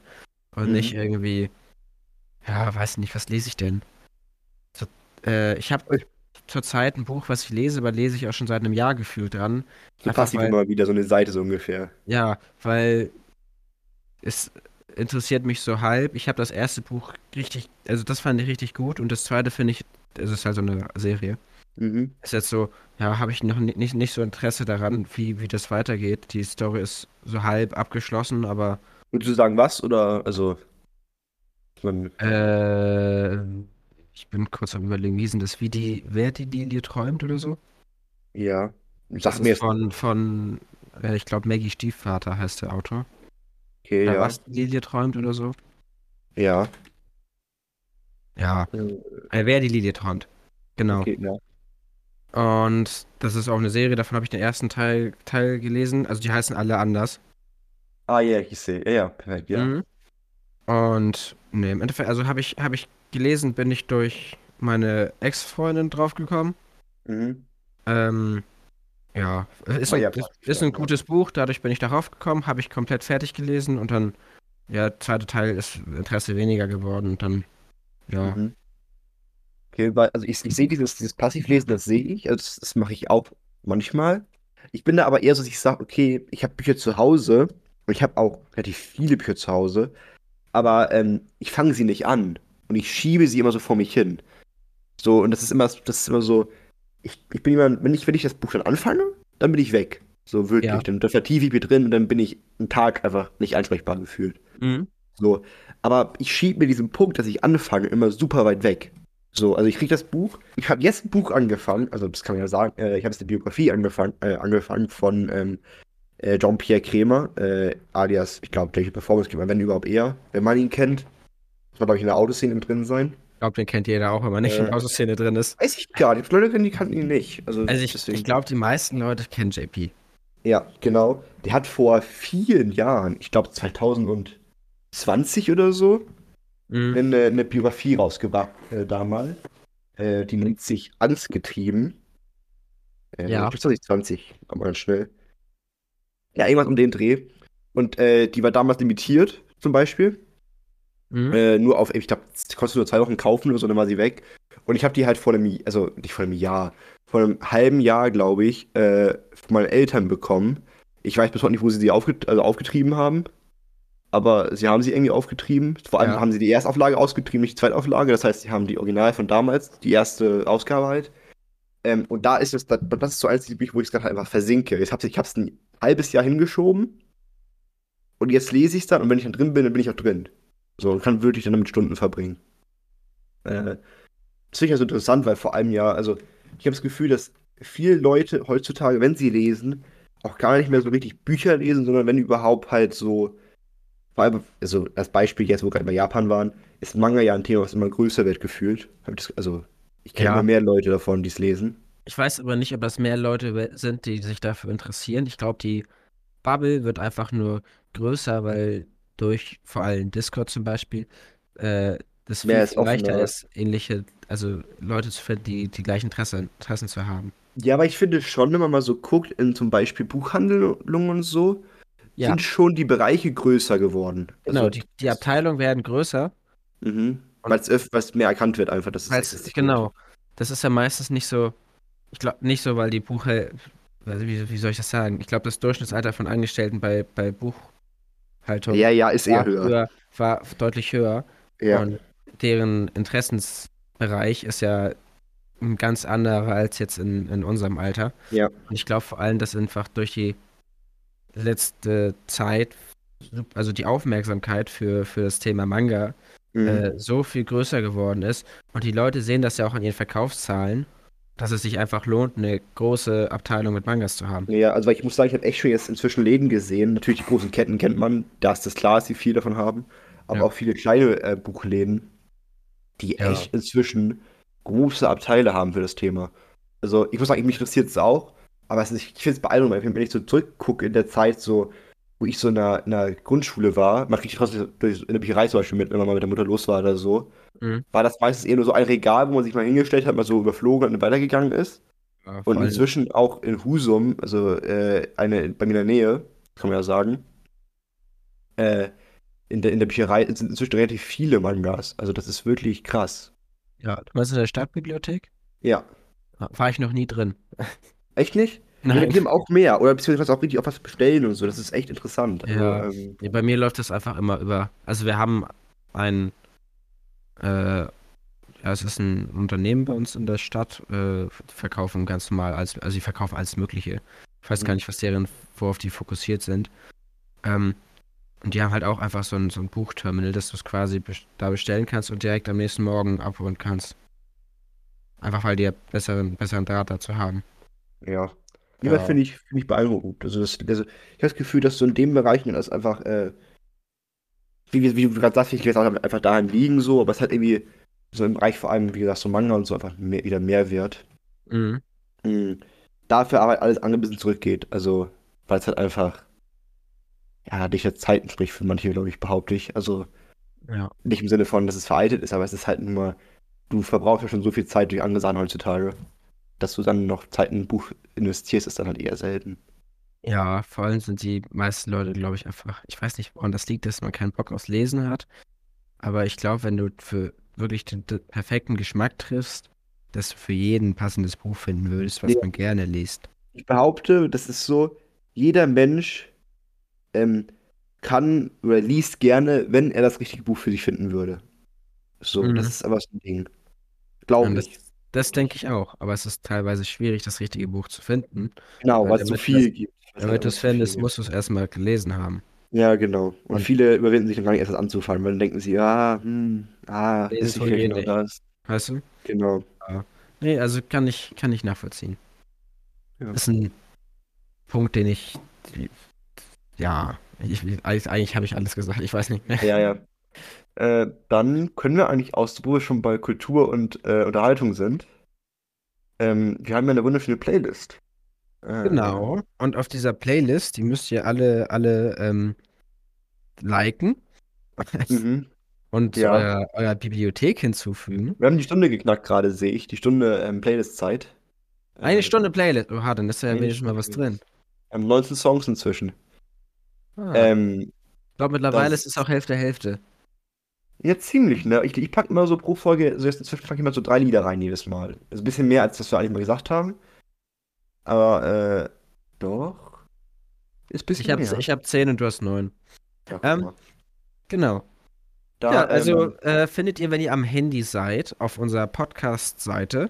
Und Mhm. nicht irgendwie, ja, weiß nicht, was lese ich denn? So, äh, ich habe zurzeit ein Buch, was ich lese, aber lese ich auch schon seit einem Jahr gefühlt dran. So passiv weil- immer wieder so eine Seite so ungefähr. Ja, weil es interessiert mich so halb. Ich habe das erste Buch richtig, also das fand ich richtig gut und das zweite finde ich, es ist halt so eine Serie. Mhm. Ist jetzt so, ja, habe ich noch ni- nicht, nicht so Interesse daran, wie, wie das weitergeht. Die Story ist so halb abgeschlossen, aber Würdest du sagen, was? Oder, also. Man, äh, ich bin kurz am überlegen, wie ist denn das, wie die, wer die Lilie träumt oder so? ja. Das Sag ist mir jetzt. von, von, äh, ich glaube, Maggie Stiefvater heißt der Autor. Okay, Oder ja. was die Lilie träumt oder so. Ja. Ja, Äh, äh, wer die Lilie träumt. Genau. Okay, ja. Und das ist auch eine Serie, davon habe ich den ersten Teil, Teil gelesen. Also die heißen alle anders. Ah, ja, ich sehe. Ja, ja, perfekt, ja. Mhm. Und nee, im Endeffekt, also habe ich, habe ich gelesen, bin ich durch meine Ex-Freundin draufgekommen. Mhm. Ähm, ja, ist Oh ein, ist, ist ein ja. gutes Buch, dadurch bin ich darauf gekommen, habe ich komplett fertig gelesen und dann, ja, zweite Teil ist Interesse weniger geworden und dann, ja. Mhm. Okay, weil, also ich, ich sehe dieses, dieses Passivlesen, das sehe ich, also das, das mache ich auch manchmal. Ich bin da aber eher so, dass ich sage, okay, ich habe Bücher zu Hause und ich habe auch relativ viele Bücher zu Hause, aber ähm, ich fange sie nicht an und ich schiebe sie immer so vor mich hin. So, und das ist immer, das ist immer so, ich, ich bin immer, wenn ich, wenn ich das Buch dann anfange, dann bin ich weg. So wirklich. Ja. Dann, dann vertiefe ich mich drin und dann bin ich einen Tag einfach nicht ansprechbar gefühlt. Mhm. So, aber ich schiebe mir diesen Punkt, dass ich anfange, immer super weit weg. So, also ich kriege das Buch. Ich habe jetzt ein Buch angefangen, also das kann man ja sagen, äh, ich habe jetzt eine Biografie angefangen, äh, angefangen von ähm, äh, Jean-Pierre Kremer, äh, alias, ich glaube, der Performance Kremer, wenn überhaupt eher, wenn man ihn kennt. Das war, glaube ich, in der Autoszene drin sein. Ich glaube, den kennt jeder auch, wenn man nicht in Äh, der Autoszene drin ist. Weiß ich gar nicht. Leute kennen, die kannten ihn nicht. Also, Also ich, deswegen- ich glaube, die meisten Leute kennen JP. Ja, genau. Der hat vor vielen Jahren, ich glaube 2020 oder so, Mhm. eine, eine Biografie rausgebracht äh, damals. Äh, die nennt sich Ansgetrieben. Äh, Ja. Ich glaube 2020, aber ganz schnell. Ja, irgendwas um den Dreh. Und äh, die war damals limitiert, zum Beispiel. Mhm. Äh, nur auf, ich glaube, kostet nur zwei Wochen kaufen oder so, dann war sie weg. Und ich habe die halt vor einem, also nicht vor einem Jahr, vor einem halben Jahr, glaube ich, äh, von meinen Eltern bekommen. Ich weiß bis heute nicht, wo sie sie aufget also aufgetrieben haben. Aber sie haben sie irgendwie aufgetrieben. Vor allem Ja. haben sie die Erstauflage ausgetrieben, nicht die Zweitauflage. Das heißt, sie haben die Original von damals, die erste Ausgabe halt. Ähm, und da ist es, das, das ist so eins wo ich es gerade einfach versinke. Ich habe es ein halbes Jahr hingeschoben. Und jetzt lese ich es dann und wenn ich dann drin bin, dann bin ich auch drin. So, und kann wirklich dann damit Stunden verbringen. Äh, das finde ich also interessant, weil vor allem ja, also ich habe das Gefühl, dass viele Leute heutzutage, wenn sie lesen, auch gar nicht mehr so richtig Bücher lesen, sondern wenn überhaupt halt so, vor allem, also als Beispiel jetzt, wo wir gerade bei Japan waren, ist Manga ja ein Thema, was immer größer wird gefühlt. Also ich kenne Ja. immer mehr Leute davon, die es lesen. Ich weiß aber nicht, ob das mehr Leute sind, die sich dafür interessieren. Ich glaube, die Bubble wird einfach nur größer, weil durch vor allem Discord zum Beispiel äh, das Mehr viel, viel leichter offener. ist, ähnliche, also Leute zu finden, die die gleichen Interesse, Interessen zu haben. Ja, aber ich finde schon, wenn man mal so guckt, in zum Beispiel Buchhandlungen und so, Ja. sind schon die Bereiche größer geworden. Genau, Also, die, die Abteilungen werden größer. Mhm. Weil es öfters mehr erkannt wird, einfach, dass es genau. Das ist ja meistens nicht so, ich glaube nicht so, weil die Buchhändler, wie, wie soll ich das sagen? Ich glaube, das Durchschnittsalter von Angestellten bei, bei Buchhaltung Ja, ja, ist eher höher. früher- war deutlich höher. Ja. Und deren Interessensbereich ist ja ein ganz anderer als jetzt in, in unserem Alter. Ja. Und ich glaube vor allem, dass einfach durch die letzte Zeit, also die Aufmerksamkeit für, für das Thema Manga Mhm. äh, so viel größer geworden ist. Und die Leute sehen das ja auch an ihren Verkaufszahlen, dass es sich einfach lohnt, eine große Abteilung mit Mangas zu haben. Ja, also ich muss sagen, ich habe echt schon jetzt inzwischen Läden gesehen. Natürlich die großen Ketten kennt man, da ist das klar, dass sie viel davon haben. Aber Ja. auch viele kleine äh, Buchläden, die Ja. echt inzwischen große Abteile haben für das Thema. Also ich muss sagen, mich interessiert es auch, aber es ist, ich finde es beeindruckend, wenn ich so zurückgucke in der Zeit, so, wo ich so in der, in der Grundschule war, man kriegt trotzdem durch, in der Bücherei zum Beispiel mit, wenn man mal mit der Mutter los war oder so, Mhm. war das meistens eher nur so ein Regal, wo man sich mal hingestellt hat, mal so überflogen und weitergegangen ist. Ja, Und inzwischen auch in Husum, also äh, eine bei mir in der Nähe, kann man ja sagen, äh, in der, in der Bücherei sind inzwischen relativ viele Mangas. Also das ist wirklich krass. ja, du meinst in der Stadtbibliothek? Ja. War ich noch nie drin. Echt nicht? Ja, die haben auch mehr. Oder beziehungsweise auch richtig auf was bestellen und so. Das ist echt interessant. Also, Ja. ähm, Ja, bei mir läuft das einfach immer über. Also wir haben ein, äh, ja, es ist ein Unternehmen bei uns in der Stadt, äh, verkaufen ganz normal, als, also die verkaufen alles Mögliche. Ich weiß gar Mhm. nicht, was deren, worauf die fokussiert sind. Ähm, und die haben halt auch einfach so ein, so ein Buchterminal, dass du es quasi bes- da bestellen kannst und direkt am nächsten Morgen abholen kannst. Einfach weil die ja besseren, besseren Draht dazu haben. ja. Ja, Ja. finde ich, finde ich beeindruckend. Also, das, also ich habe das Gefühl, dass so in dem Bereich das einfach, äh, wie, wie, du gerade sagst, ich will jetzt auch einfach dahin liegen so, aber es hat irgendwie so im Bereich vor allem, wie gesagt, so Manga und so einfach mehr, wieder Mehrwert. Mhm. Mhm. Dafür aber alles andere ein bisschen zurückgeht. Also, weil es halt einfach, ja, nicht der Zeit entspricht für manche, glaube ich, behaupte ich. Also, Ja. nicht im Sinne von, dass es veraltet ist, aber es ist halt nur, du verbrauchst ja schon so viel Zeit durch andere Sachen heutzutage, dass du dann noch Zeit in ein Buch investierst, ist dann halt eher selten. Ja, vor allem sind die meisten Leute, glaube ich, einfach, ich weiß nicht, woran das liegt, dass man keinen Bock aufs Lesen hat. Aber ich glaube, wenn du für wirklich den, den perfekten Geschmack triffst, dass du für jeden ein passendes Buch finden würdest, was Ja. man gerne liest. Ich behaupte, das ist so, jeder Mensch ähm, kann oder liest gerne, wenn er das richtige Buch für sich finden würde. So, Mhm. das ist aber so ein Ding. Glaube ich. Das denke ich auch. Aber es ist teilweise schwierig, das richtige Buch zu finden. Genau, weil weil es so damit viel das- gibt. Damit du es zu findest, musst du es erstmal gelesen haben. Ja, genau. Und, Und- viele überwinden sich dann gar nicht erst das anzufangen, weil dann denken sie, ah, hm, ah, Lesen ist nicht genau nicht. das. Weißt du? Genau. Nee, also kann ich, kann ich nachvollziehen. Ja. Das ist ein Punkt, den ich. Ja, ich, eigentlich, eigentlich habe ich alles gesagt, ich weiß nicht mehr. Ja, ja. Äh, dann können wir eigentlich aus, wo wir schon bei Kultur und äh, Unterhaltung sind. Ähm, wir haben ja eine wunderschöne Playlist. Äh, Genau. Und auf dieser Playlist, die müsst ihr alle, alle ähm, liken. Mhm. und Ja. euer, euer Bibliothek hinzufügen. Wir haben die Stunde geknackt gerade, sehe ich. Die Stunde ähm, Playlist-Zeit. Eine Äh, Stunde Playlist. Oha, dann ist ja wenigstens mal was drin. Wir haben 19 Songs inzwischen. Ah, Ähm, ich glaube, mittlerweile das- ist es auch Hälfte, Hälfte. Ja, ziemlich, ne? Ich, ich packe immer so pro Folge, also jetzt inzwischen packe ich immer so drei Lieder rein jedes Mal. Also ein bisschen mehr, als das wir eigentlich mal gesagt haben. Aber, äh, doch. Ist ein bisschen Ich habe mehr. ich hab 10 und du hast 9. ja, ähm. Genau. Da, ja, also ähm, äh, findet ihr, wenn ihr am Handy seid, auf unserer Podcast-Seite,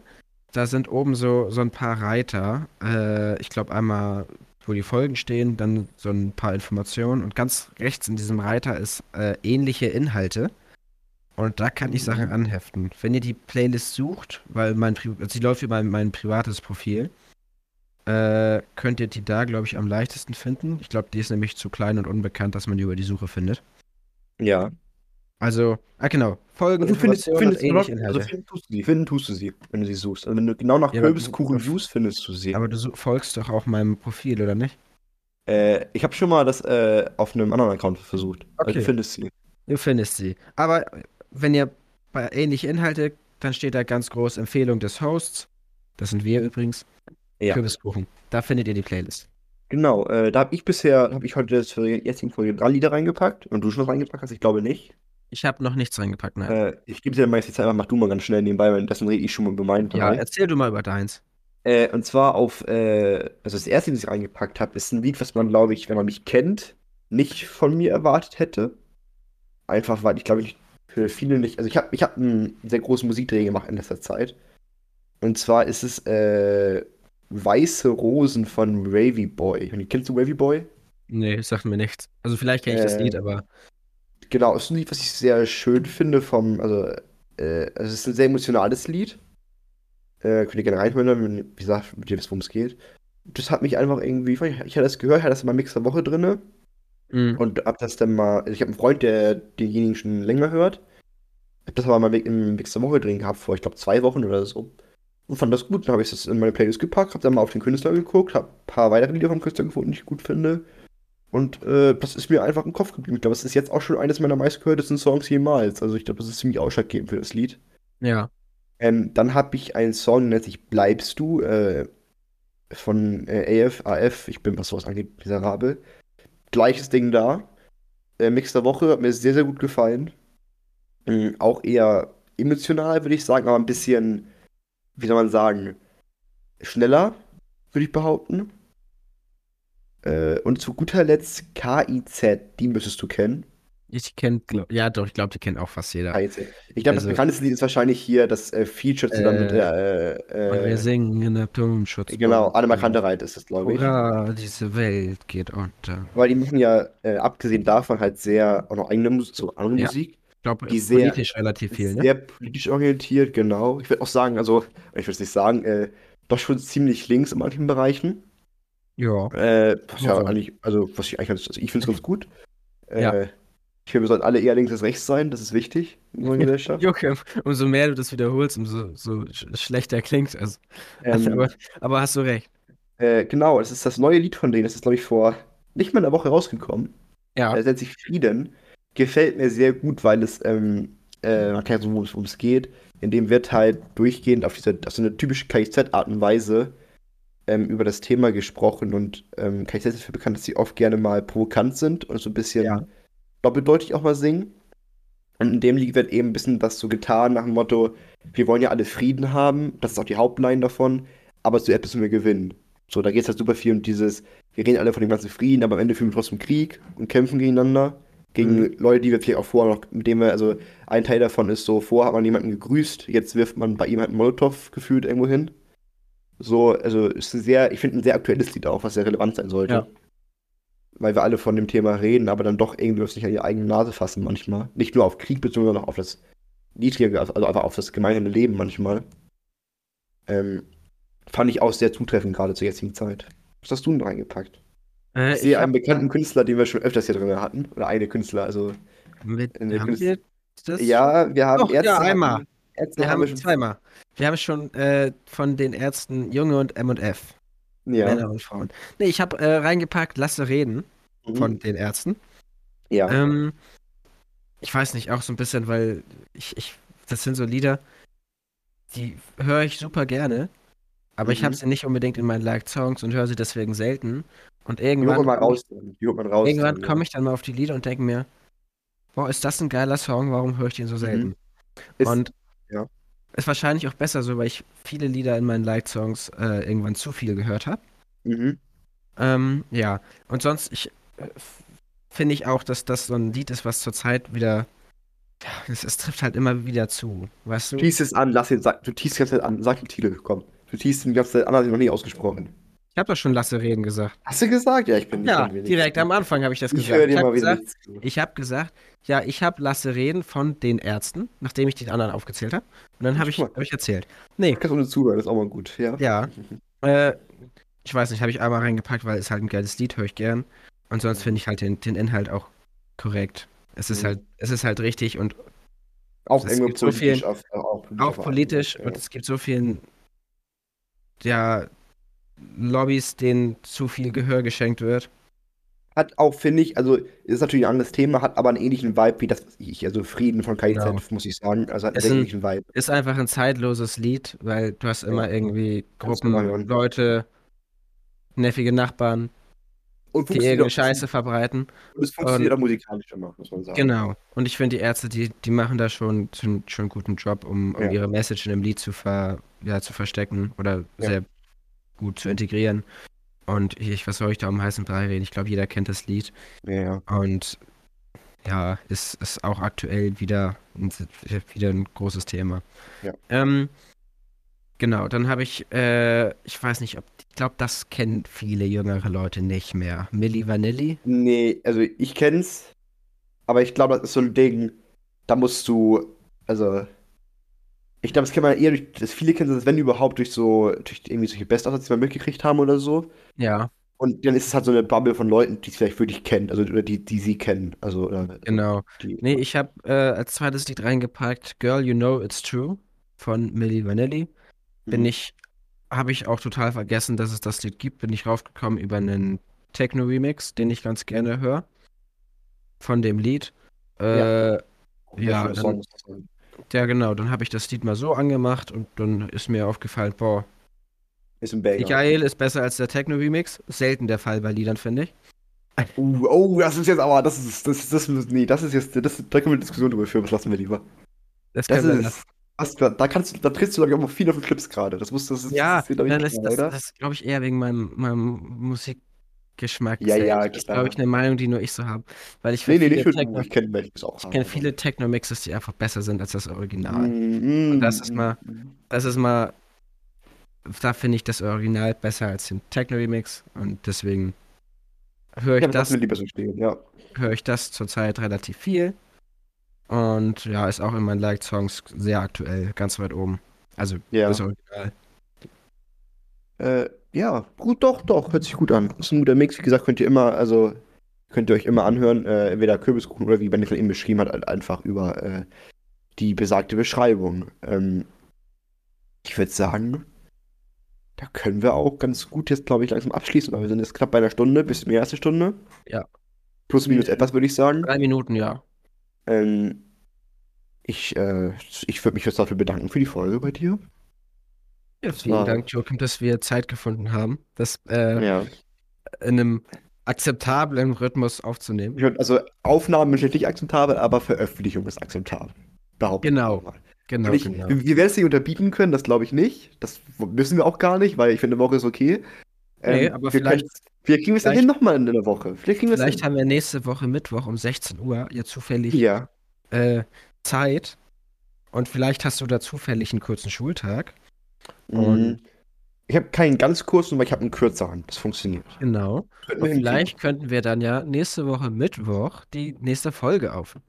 da sind oben so, so ein paar Reiter. Äh, ich glaube einmal, wo die Folgen stehen, dann so ein paar Informationen und ganz rechts in diesem Reiter ist äh, ähnliche Inhalte. Und da kann ich Sachen anheften. Wenn ihr die Playlist sucht, weil mein Pri also sie läuft über mein, mein privates Profil, äh, könnt ihr die da, glaube ich, am leichtesten finden. Ich glaube, die ist nämlich zu klein und unbekannt, dass man die über die Suche findet. ja. Also, ah genau, Folgen, Also, du findest, und findest also Inhalte. finden tust du sie, finden tust du sie, wenn du sie suchst. Also wenn du genau nach Ja, aber- Kürbiskuchen suchst, findest du sie. Aber du folgst doch auch meinem Profil, oder nicht? Äh, ich habe schon mal das äh, auf einem anderen Account versucht. Also Okay. du findest sie. Du findest sie. Aber wenn ihr bei ähnliche Inhalte, dann steht da ganz groß Empfehlung des Hosts. Das sind wir übrigens. Ja. Kürbiskuchen. Da findet ihr die Playlist. Genau, äh, da habe ich bisher, habe ich heute das für die jetzigen Folge drei Lieder reingepackt und du schon was reingepackt hast, ich glaube nicht. Ich habe noch nichts reingepackt, nein. Äh, ich gebe dir mal jetzt einfach, mach du mal ganz schnell nebenbei, weil dessen rede ich schon mal über meinen ja, drei. erzähl du mal über deins. Äh, und zwar auf, äh, also das erste, das ich reingepackt habe, ist ein Lied, was man, glaube ich, wenn man mich kennt, nicht von mir erwartet hätte. Einfach, weil ich glaube, ich für viele nicht, also ich habe ich hab einen sehr großen Musikdreh gemacht in letzter Zeit. Und zwar ist es äh, Weiße Rosen von Ravy Boy. Kennst du Ravy Boy? Nee, sagt mir nichts. Also vielleicht kenne ich das Äh, Lied, aber Genau, ist ein Lied, was ich sehr schön finde vom, also, äh, also es ist ein sehr emotionales Lied. Äh, könnt ihr gerne reinhören, wenn, wie gesagt, mit ihr wisst, worum es geht. Das hat mich einfach irgendwie, ich, ich hatte das gehört, hatte das in meinem Mix der Woche drinne mh, und hab das dann mal, also ich habe einen Freund, der denjenigen schon länger hört. Hab das aber mal im Mix der Woche drin gehabt, vor, ich glaube, zwei Wochen oder so. Und fand das gut, dann habe ich das in meine Playlist gepackt, hab dann mal auf den Künstler geguckt, hab ein paar weitere Lieder vom Künstler gefunden, die ich gut finde. Und äh, das ist mir einfach im Kopf geblieben. Ich glaube, es ist jetzt auch schon eines meiner meistgehörtesten Songs jemals. Also ich glaube, das ist ziemlich ausschlaggebend für das Lied. ja. Ähm, dann habe ich einen Song, der nennt sich Bleibst du, äh, von äh, AF, AF, ich bin, was sowas angeht, miserabel. Gleiches Ding da. Äh, Mix der Woche hat mir sehr, sehr gut gefallen. Ähm, auch eher emotional, würde ich sagen, aber ein bisschen, wie soll man sagen, schneller, würde ich behaupten. Äh, und zu guter Letzt KIZ, die müsstest du kennen. Ich kenne, ja doch, ich glaube, die kennt auch fast jeder. Ich glaube, Also- das bekannteste Lied ist wahrscheinlich hier das äh, Feature zusammen mit Äh, der, Und äh, wir äh, singen in der Turmschutz. Genau, Annemar Kantereit ist das, glaube ich. Hurra, diese Welt geht unter. Weil die machen ja, äh, abgesehen davon, halt sehr auch noch eigene Musik, so andere Ja. Musik. Ich glaube, Die sehr- politisch relativ viel, ne? Sehr politisch orientiert, genau. Ich würde auch sagen, also, ich würde es nicht sagen, äh, doch schon ziemlich links in manchen Bereichen. Ja. Äh, was ja eigentlich, also, was ich eigentlich also ich finde es ganz gut. Äh, Ja. Ich finde, wir sollten alle eher links als rechts sein, das ist wichtig in unserer Gesellschaft. Jucke, umso mehr du das wiederholst, umso so sch schlechter klingt es. Ähm, aber, aber hast du recht. äh, genau, das ist das neue Lied von denen, das ist, glaube ich, vor nicht mal einer Woche rausgekommen. Ja. Er nennt sich Frieden. Gefällt mir sehr gut, weil es, ähm, äh, man kann ja so, es- worum es geht. In dem wird halt durchgehend auf diese, auf so eine typische KIZ-Art und Weise ähm, über das Thema gesprochen und ähm, KIZ ist dafür bekannt, dass sie oft gerne mal provokant sind und so ein bisschen Ja. Doppeldeutig auch mal singen. Und in dem Lied wird eben ein bisschen das so getan nach dem Motto, wir wollen ja alle Frieden haben, das ist auch die Hauptline davon, aber zuerst müssen wir gewinnen. So, da geht es halt super viel um dieses, wir reden alle von dem ganzen Frieden, aber am Ende führen wir trotzdem Krieg und kämpfen gegeneinander. Gegen Mhm. Leute, die wir vielleicht auch vorher noch, mit denen wir, also ein Teil davon ist so, vorher hat man jemanden gegrüßt, jetzt wirft man bei ihm halt einen Molotow gefühlt irgendwo hin. So, also ist sehr, ich finde ein sehr aktuelles Lied auch, was sehr relevant sein sollte. Ja. Weil wir alle von dem Thema reden, aber dann doch irgendwie was nicht an die eigene Nase fassen manchmal. Nicht nur auf Krieg bezogen, sondern auch auf das niedrige, also einfach auf das gemeinsame Leben manchmal. Ähm, fand ich auch sehr zutreffend, gerade zur jetzigen Zeit. Was hast du denn reingepackt? Äh, Ich sehe hab- einen bekannten Künstler, den wir schon öfters hier drin hatten. Oder eine Künstler, also. mit, in der haben Kunst- wir das? Ja, wir haben Doch, ja, Ärzte. einmal. hatten- Ärzte Wir haben wir haben schon. zweimal. Wir haben schon äh, von den Ärzten Junge und M&F. Ja. Männer und Frauen. Nee, ich habe äh, reingepackt, lasse reden Mhm. von den Ärzten. ja. Ähm, ich weiß nicht, auch so ein bisschen, weil ich, ich, das sind so Lieder, die höre ich super gerne, aber ich habe Mhm. sie nicht unbedingt in meinen Liked Songs und höre sie deswegen selten. Und irgendwann, mal raus. man raus. irgendwann komme ja. ich dann mal auf die Lieder und denke mir, boah, ist das ein geiler Song, warum höre ich den so selten? Mhm. Ist, Und. Ist wahrscheinlich auch besser so, weil ich viele Lieder in meinen Liked Songs äh, irgendwann zu viel gehört habe. Mhm. Ähm, ja, und sonst, ich äh, finde ich auch, dass das so ein Lied ist, was zurzeit wieder, es, es trifft halt immer wieder zu, weißt du? Teast es an, lass ihn, sag, du teast die ganze Zeit an, sag den Titel, komm. Du teast ihn die ganze Zeit an, hast ihn noch nie ausgesprochen. Ich habe doch schon Lasse Reden gesagt. Hast du gesagt? Ja, ich bin nicht Ja, direkt am Anfang habe ich das Ich gesagt. höre Ich dir habe mal wieder gesagt, ich habe gesagt, ja, ich habe Lasse Reden von den Ärzten, nachdem ich die anderen aufgezählt habe. Und dann habe ich, hab ich erzählt. Nee, Podcast ohne Zuhören ist auch mal gut, ja? ja, äh, ich weiß nicht, habe ich einmal reingepackt, weil es halt ein geiles Lied, höre ich gern. Und sonst finde ich halt den, den Inhalt auch korrekt. Es ist Mhm. halt, es ist halt richtig und Auch Es gibt so politisch. viel- auf, auch politisch, auch politisch und es gibt so vielen ja, Lobbys, denen zu viel Gehör geschenkt wird. Hat auch, finde ich, also ist natürlich ein anderes Thema, hat aber einen ähnlichen Vibe wie das, was ich, also Frieden von KIZ, Genau. muss ich sagen. Also hat einen ähnlichen Vibe. Ist einfach ein zeitloses Lied, weil du hast immer Ja. irgendwie Gruppen. Leute, nervige Nachbarn, Und die irgendeine Scheiße verbreiten. Und es funktioniert auch musikalisch immer, muss man sagen. Genau. Und ich finde, die Ärzte, die, die machen da schon, schon, schon einen guten Job, um, um Ja. ihre Message in dem Lied zu, ver, ja, zu verstecken oder Ja. sehr gut zu integrieren. Und ich, was soll ich da um heißen Brei reden? Ich glaube, jeder kennt das Lied. Ja, ja. Und ja, ist, ist auch aktuell wieder, ein- wieder ein großes Thema. Ja. Ähm, genau, dann habe ich, äh, ich weiß nicht, ob, ich glaube, das kennen viele jüngere Leute nicht mehr. Milli Vanilli? Nee, also ich kenn's, aber ich glaube, das ist so ein Ding, da musst du, also, ich glaube, das kennt man eher durch, das viele kennen das, wenn überhaupt, durch so, durch irgendwie solche Best-ofs, die wir mitgekriegt haben oder so. Ja, Und dann ist es halt so eine Bubble von Leuten, die es vielleicht wirklich kennen, also, oder die, die sie kennen, also, oder, genau. die, Nee, ich habe äh, als zweites Lied reingepackt Girl, You Know It's True von Milli Vanilli. Bin Mhm. ich, habe ich auch total vergessen, dass es das Lied gibt. Bin ich raufgekommen über einen Techno-Remix, den ich ganz gerne höre. Von dem Lied. Äh, ja, Ja, dann-. Ja, genau. Dann habe ich das Lied mal so angemacht und dann ist mir aufgefallen, boah, Ist ein Banger. geil ist besser als der Techno-Remix. Selten der Fall bei Liedern, finde ich. Uh, oh, das ist jetzt aber, das ist, das ist, das ist, nee, das ist jetzt, das, da können wir eine Diskussion drüber führen, das lassen wir lieber. Das Das ist, was, da kannst du, da trittst du, glaube ich, auch viel auf den Clips gerade. Das muss, das ist, Ja, das ist, glaub ich, das, oder? das glaube ich, eher wegen meinem, meinem Musikgeschmack. Ja, ja, selbst. Das ist, glaube ich, eine Meinung, die nur ich so habe. Weil ich Nee, nee, du. Techno, Ich kenne auch ich kenn viele Techno-Mixes, die einfach besser sind als das Original. Mm, mm, das ist mm, mal- mm. Das ist mal, da finde ich das Original besser als den Techno-Remix und deswegen höre ich Ja, das lieber so stehen, ja. höre ich das zurzeit relativ viel. Und ja, ist auch in meinen Liked-Songs sehr aktuell, ganz weit oben. Also Ja. das Original. Äh, ja, gut, doch, doch, hört sich gut an. Ist ein guter Mix, wie gesagt, könnt ihr immer, also könnt ihr euch immer anhören, äh, entweder Kürbiskuchen oder wie Benny eben beschrieben hat, halt einfach über äh, die besagte Beschreibung. Ähm, ich würde sagen, da können wir auch ganz gut jetzt, glaube ich, langsam abschließen, weil wir sind jetzt knapp bei einer Stunde, bisschen mehr als eine Stunde. Ja. Plus, minus Mhm. etwas, würde ich sagen. Drei Minuten, ja. Ähm, ich äh, ich würde mich jetzt dafür bedanken für die Folge bei dir. Ja, vielen war- Dank, Joachim, dass wir Zeit gefunden haben, das äh, Ja. in einem akzeptablen Rhythmus aufzunehmen. Also Aufnahmen sind nicht akzeptabel, aber Veröffentlichung ist akzeptabel. Behaupte Genau. mal. Genau, ich, genau. Wir, wir werden es nicht unterbieten können, das glaube ich nicht. Das müssen wir auch gar nicht, weil ich finde, eine Woche ist okay. Ähm, Nee, aber wir vielleicht- können- Vielleicht kriegen wir es dann hin nochmal in einer Woche. Vielleicht wir Vielleicht haben wir nächste Woche Mittwoch um 16 Uhr ja zufällig Ja. äh, Zeit und vielleicht hast du da zufällig einen kurzen Schultag. Mhm. Und- Ich habe keinen ganz kurzen, aber ich habe einen kürzeren. Das funktioniert. Genau. Und wir vielleicht könnten wir dann ja nächste Woche Mittwoch die nächste Folge aufnehmen.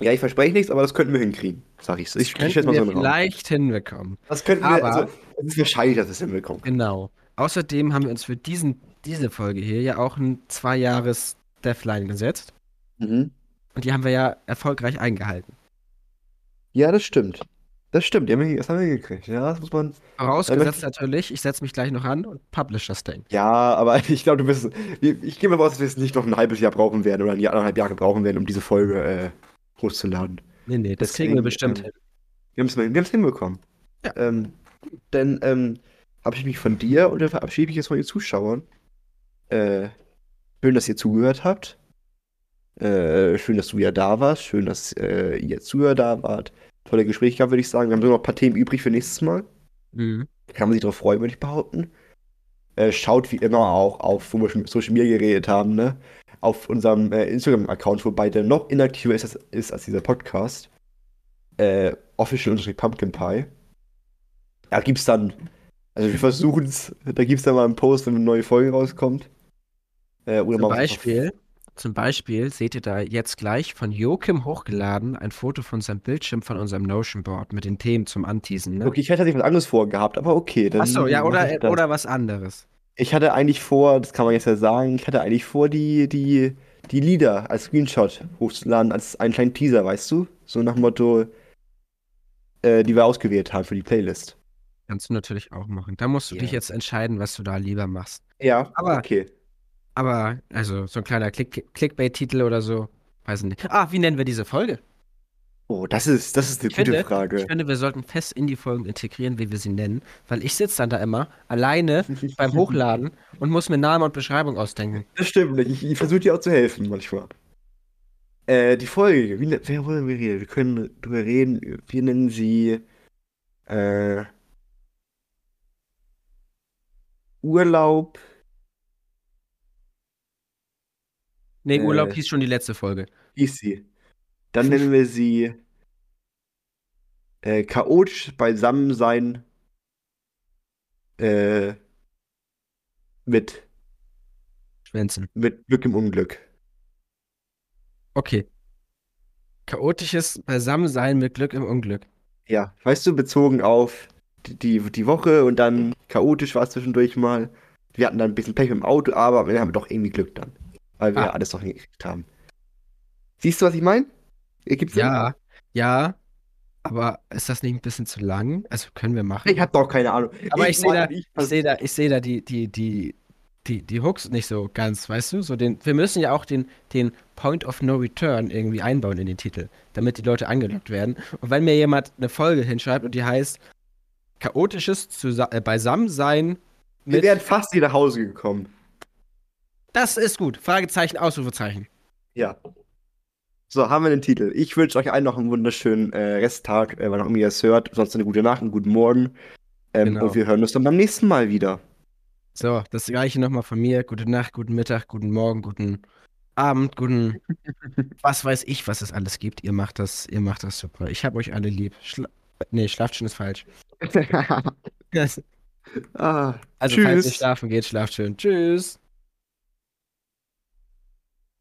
Ja, ich verspreche nichts, aber das könnten wir hinkriegen. Sag ich. Das Ich, könnten schätze mal wir so einen Raum. vielleicht hinbekommen. Das könnten wir, Aber- also, es ist wahrscheinlich, dass wir es hinbekommen. Genau. Außerdem haben wir uns für diesen, diese Folge hier ja auch ein zwei Jahres Deathline gesetzt. Mhm. Und die haben wir ja erfolgreich eingehalten. Ja, das stimmt. Das stimmt, die haben wir, das haben wir hingekriegt. Ja, das muss man. Vorausgesetzt natürlich, ich setze mich gleich noch an und publish das Ding. Ja, aber ich glaube, du bist. Ich gehe mal aus, dass wir es nicht noch ein halbes Jahr brauchen werden oder ein Jahr, anderthalb Jahre brauchen werden, um diese Folge äh, hochzuladen. Nee, nee, das kriegen wir Deswegen, bestimmt ähm, hin. Wir haben es hinbekommen. Ja. Ähm, dann ähm, habe ich mich von dir und dann verabschiede ich jetzt von den Zuschauern. Äh, schön, dass ihr zugehört habt. Äh, schön, dass du ja da warst. Schön, dass äh, ihr Zuhörer da wart. Tolle Gespräche gehabt, würde ich sagen. Wir haben sogar noch ein paar Themen übrig für nächstes Mal. Mhm. Kann man sich darauf freuen, würde ich behaupten. Äh, schaut wie immer auch auf, wo wir schon mit Social Media geredet haben, ne? Auf unserem äh, Instagram-Account, wobei der noch inaktiver ist als, ist als dieser Podcast. Äh, official Pumpkin Pie. Da gibt's dann, also wir versuchen es, da gibt's dann mal einen Post, wenn eine neue Folge rauskommt. Äh, oder Zum mal was auf- Beispiel, zum Beispiel seht ihr da jetzt gleich von Joachim hochgeladen ein Foto von seinem Bildschirm von unserem Notion-Board mit den Themen zum Anteasen. Ne? Okay, ich hätte tatsächlich was anderes vorgehabt, aber okay. Dann Achso, ja, oder, oder was anderes. Ich hatte eigentlich vor, das kann man jetzt ja sagen, ich hatte eigentlich vor, die, die, die Lieder als Screenshot hochzuladen, als einen kleinen Teaser, weißt du? So nach dem Motto, äh, die wir ausgewählt haben für die Playlist. Kannst du natürlich auch machen. Da musst du Ja. dich jetzt entscheiden, was du da lieber machst. Ja, Aber- okay. Aber, also, so ein kleiner Click Clickbait-Titel oder so, weiß ich nicht. Ah, wie nennen wir diese Folge? Oh, das ist, das ist eine Ich gute finde, Frage. Ich finde, wir sollten fest in die Folgen integrieren, wie wir sie nennen, weil ich sitze dann da immer alleine beim Hochladen und muss mir Namen und Beschreibung ausdenken. Das stimmt nicht. Ich, ich versuche dir auch zu helfen manchmal. Äh, die Folge, wie, ne- wer wollen wir reden? Wir können drüber reden. Wir nennen sie äh, Urlaub. Nee, Äh. Urlaub hieß schon die letzte Folge. Hieß sie. Dann nennen wir sie äh, chaotisch Beisammensein äh, mit, Schwänzen. mit Glück im Unglück. Okay. Chaotisches Beisammensein mit Glück im Unglück. Ja, weißt du, bezogen auf die, die, die Woche und dann chaotisch war es zwischendurch mal. Wir hatten dann ein bisschen Pech mit dem Auto, aber Ende haben wir doch irgendwie Glück dann. Weil wir Ah. ja alles noch hingekriegt haben. Siehst du, was ich meine? Sinn? Ja, ja. Aber ist das nicht ein bisschen zu lang? Also können wir machen. Ich hab doch keine Ahnung. Aber ich sehe da, ich, sehe da, ich sehe da die, die, die, die, die Hooks nicht so ganz, weißt du? So den, wir müssen ja auch den, den Point of No Return irgendwie einbauen in den Titel, damit die Leute angelockt werden. Und wenn mir jemand eine Folge hinschreibt und die heißt chaotisches Zusa äh, Beisammensein wir mit, wären fast hier nach Hause gekommen. Das ist gut. Fragezeichen, Ausrufezeichen. Ja. So, haben wir den Titel. Ich wünsche euch allen noch einen wunderschönen äh, Resttag, äh, wann auch immer ihr es hört. Sonst eine gute Nacht, einen guten Morgen. Ähm, Genau. Und wir hören uns dann beim nächsten Mal wieder. So, das gleiche nochmal von mir. Gute Nacht, guten Mittag, guten Morgen, guten Abend, guten was weiß ich, was es alles gibt. Ihr macht das, ihr macht das super. Ich hab euch alle lieb. Schla nee, schlaft schon ist falsch. ah, Also, falls ihr Tschüss. schlafen geht, schlaft schön. Tschüss.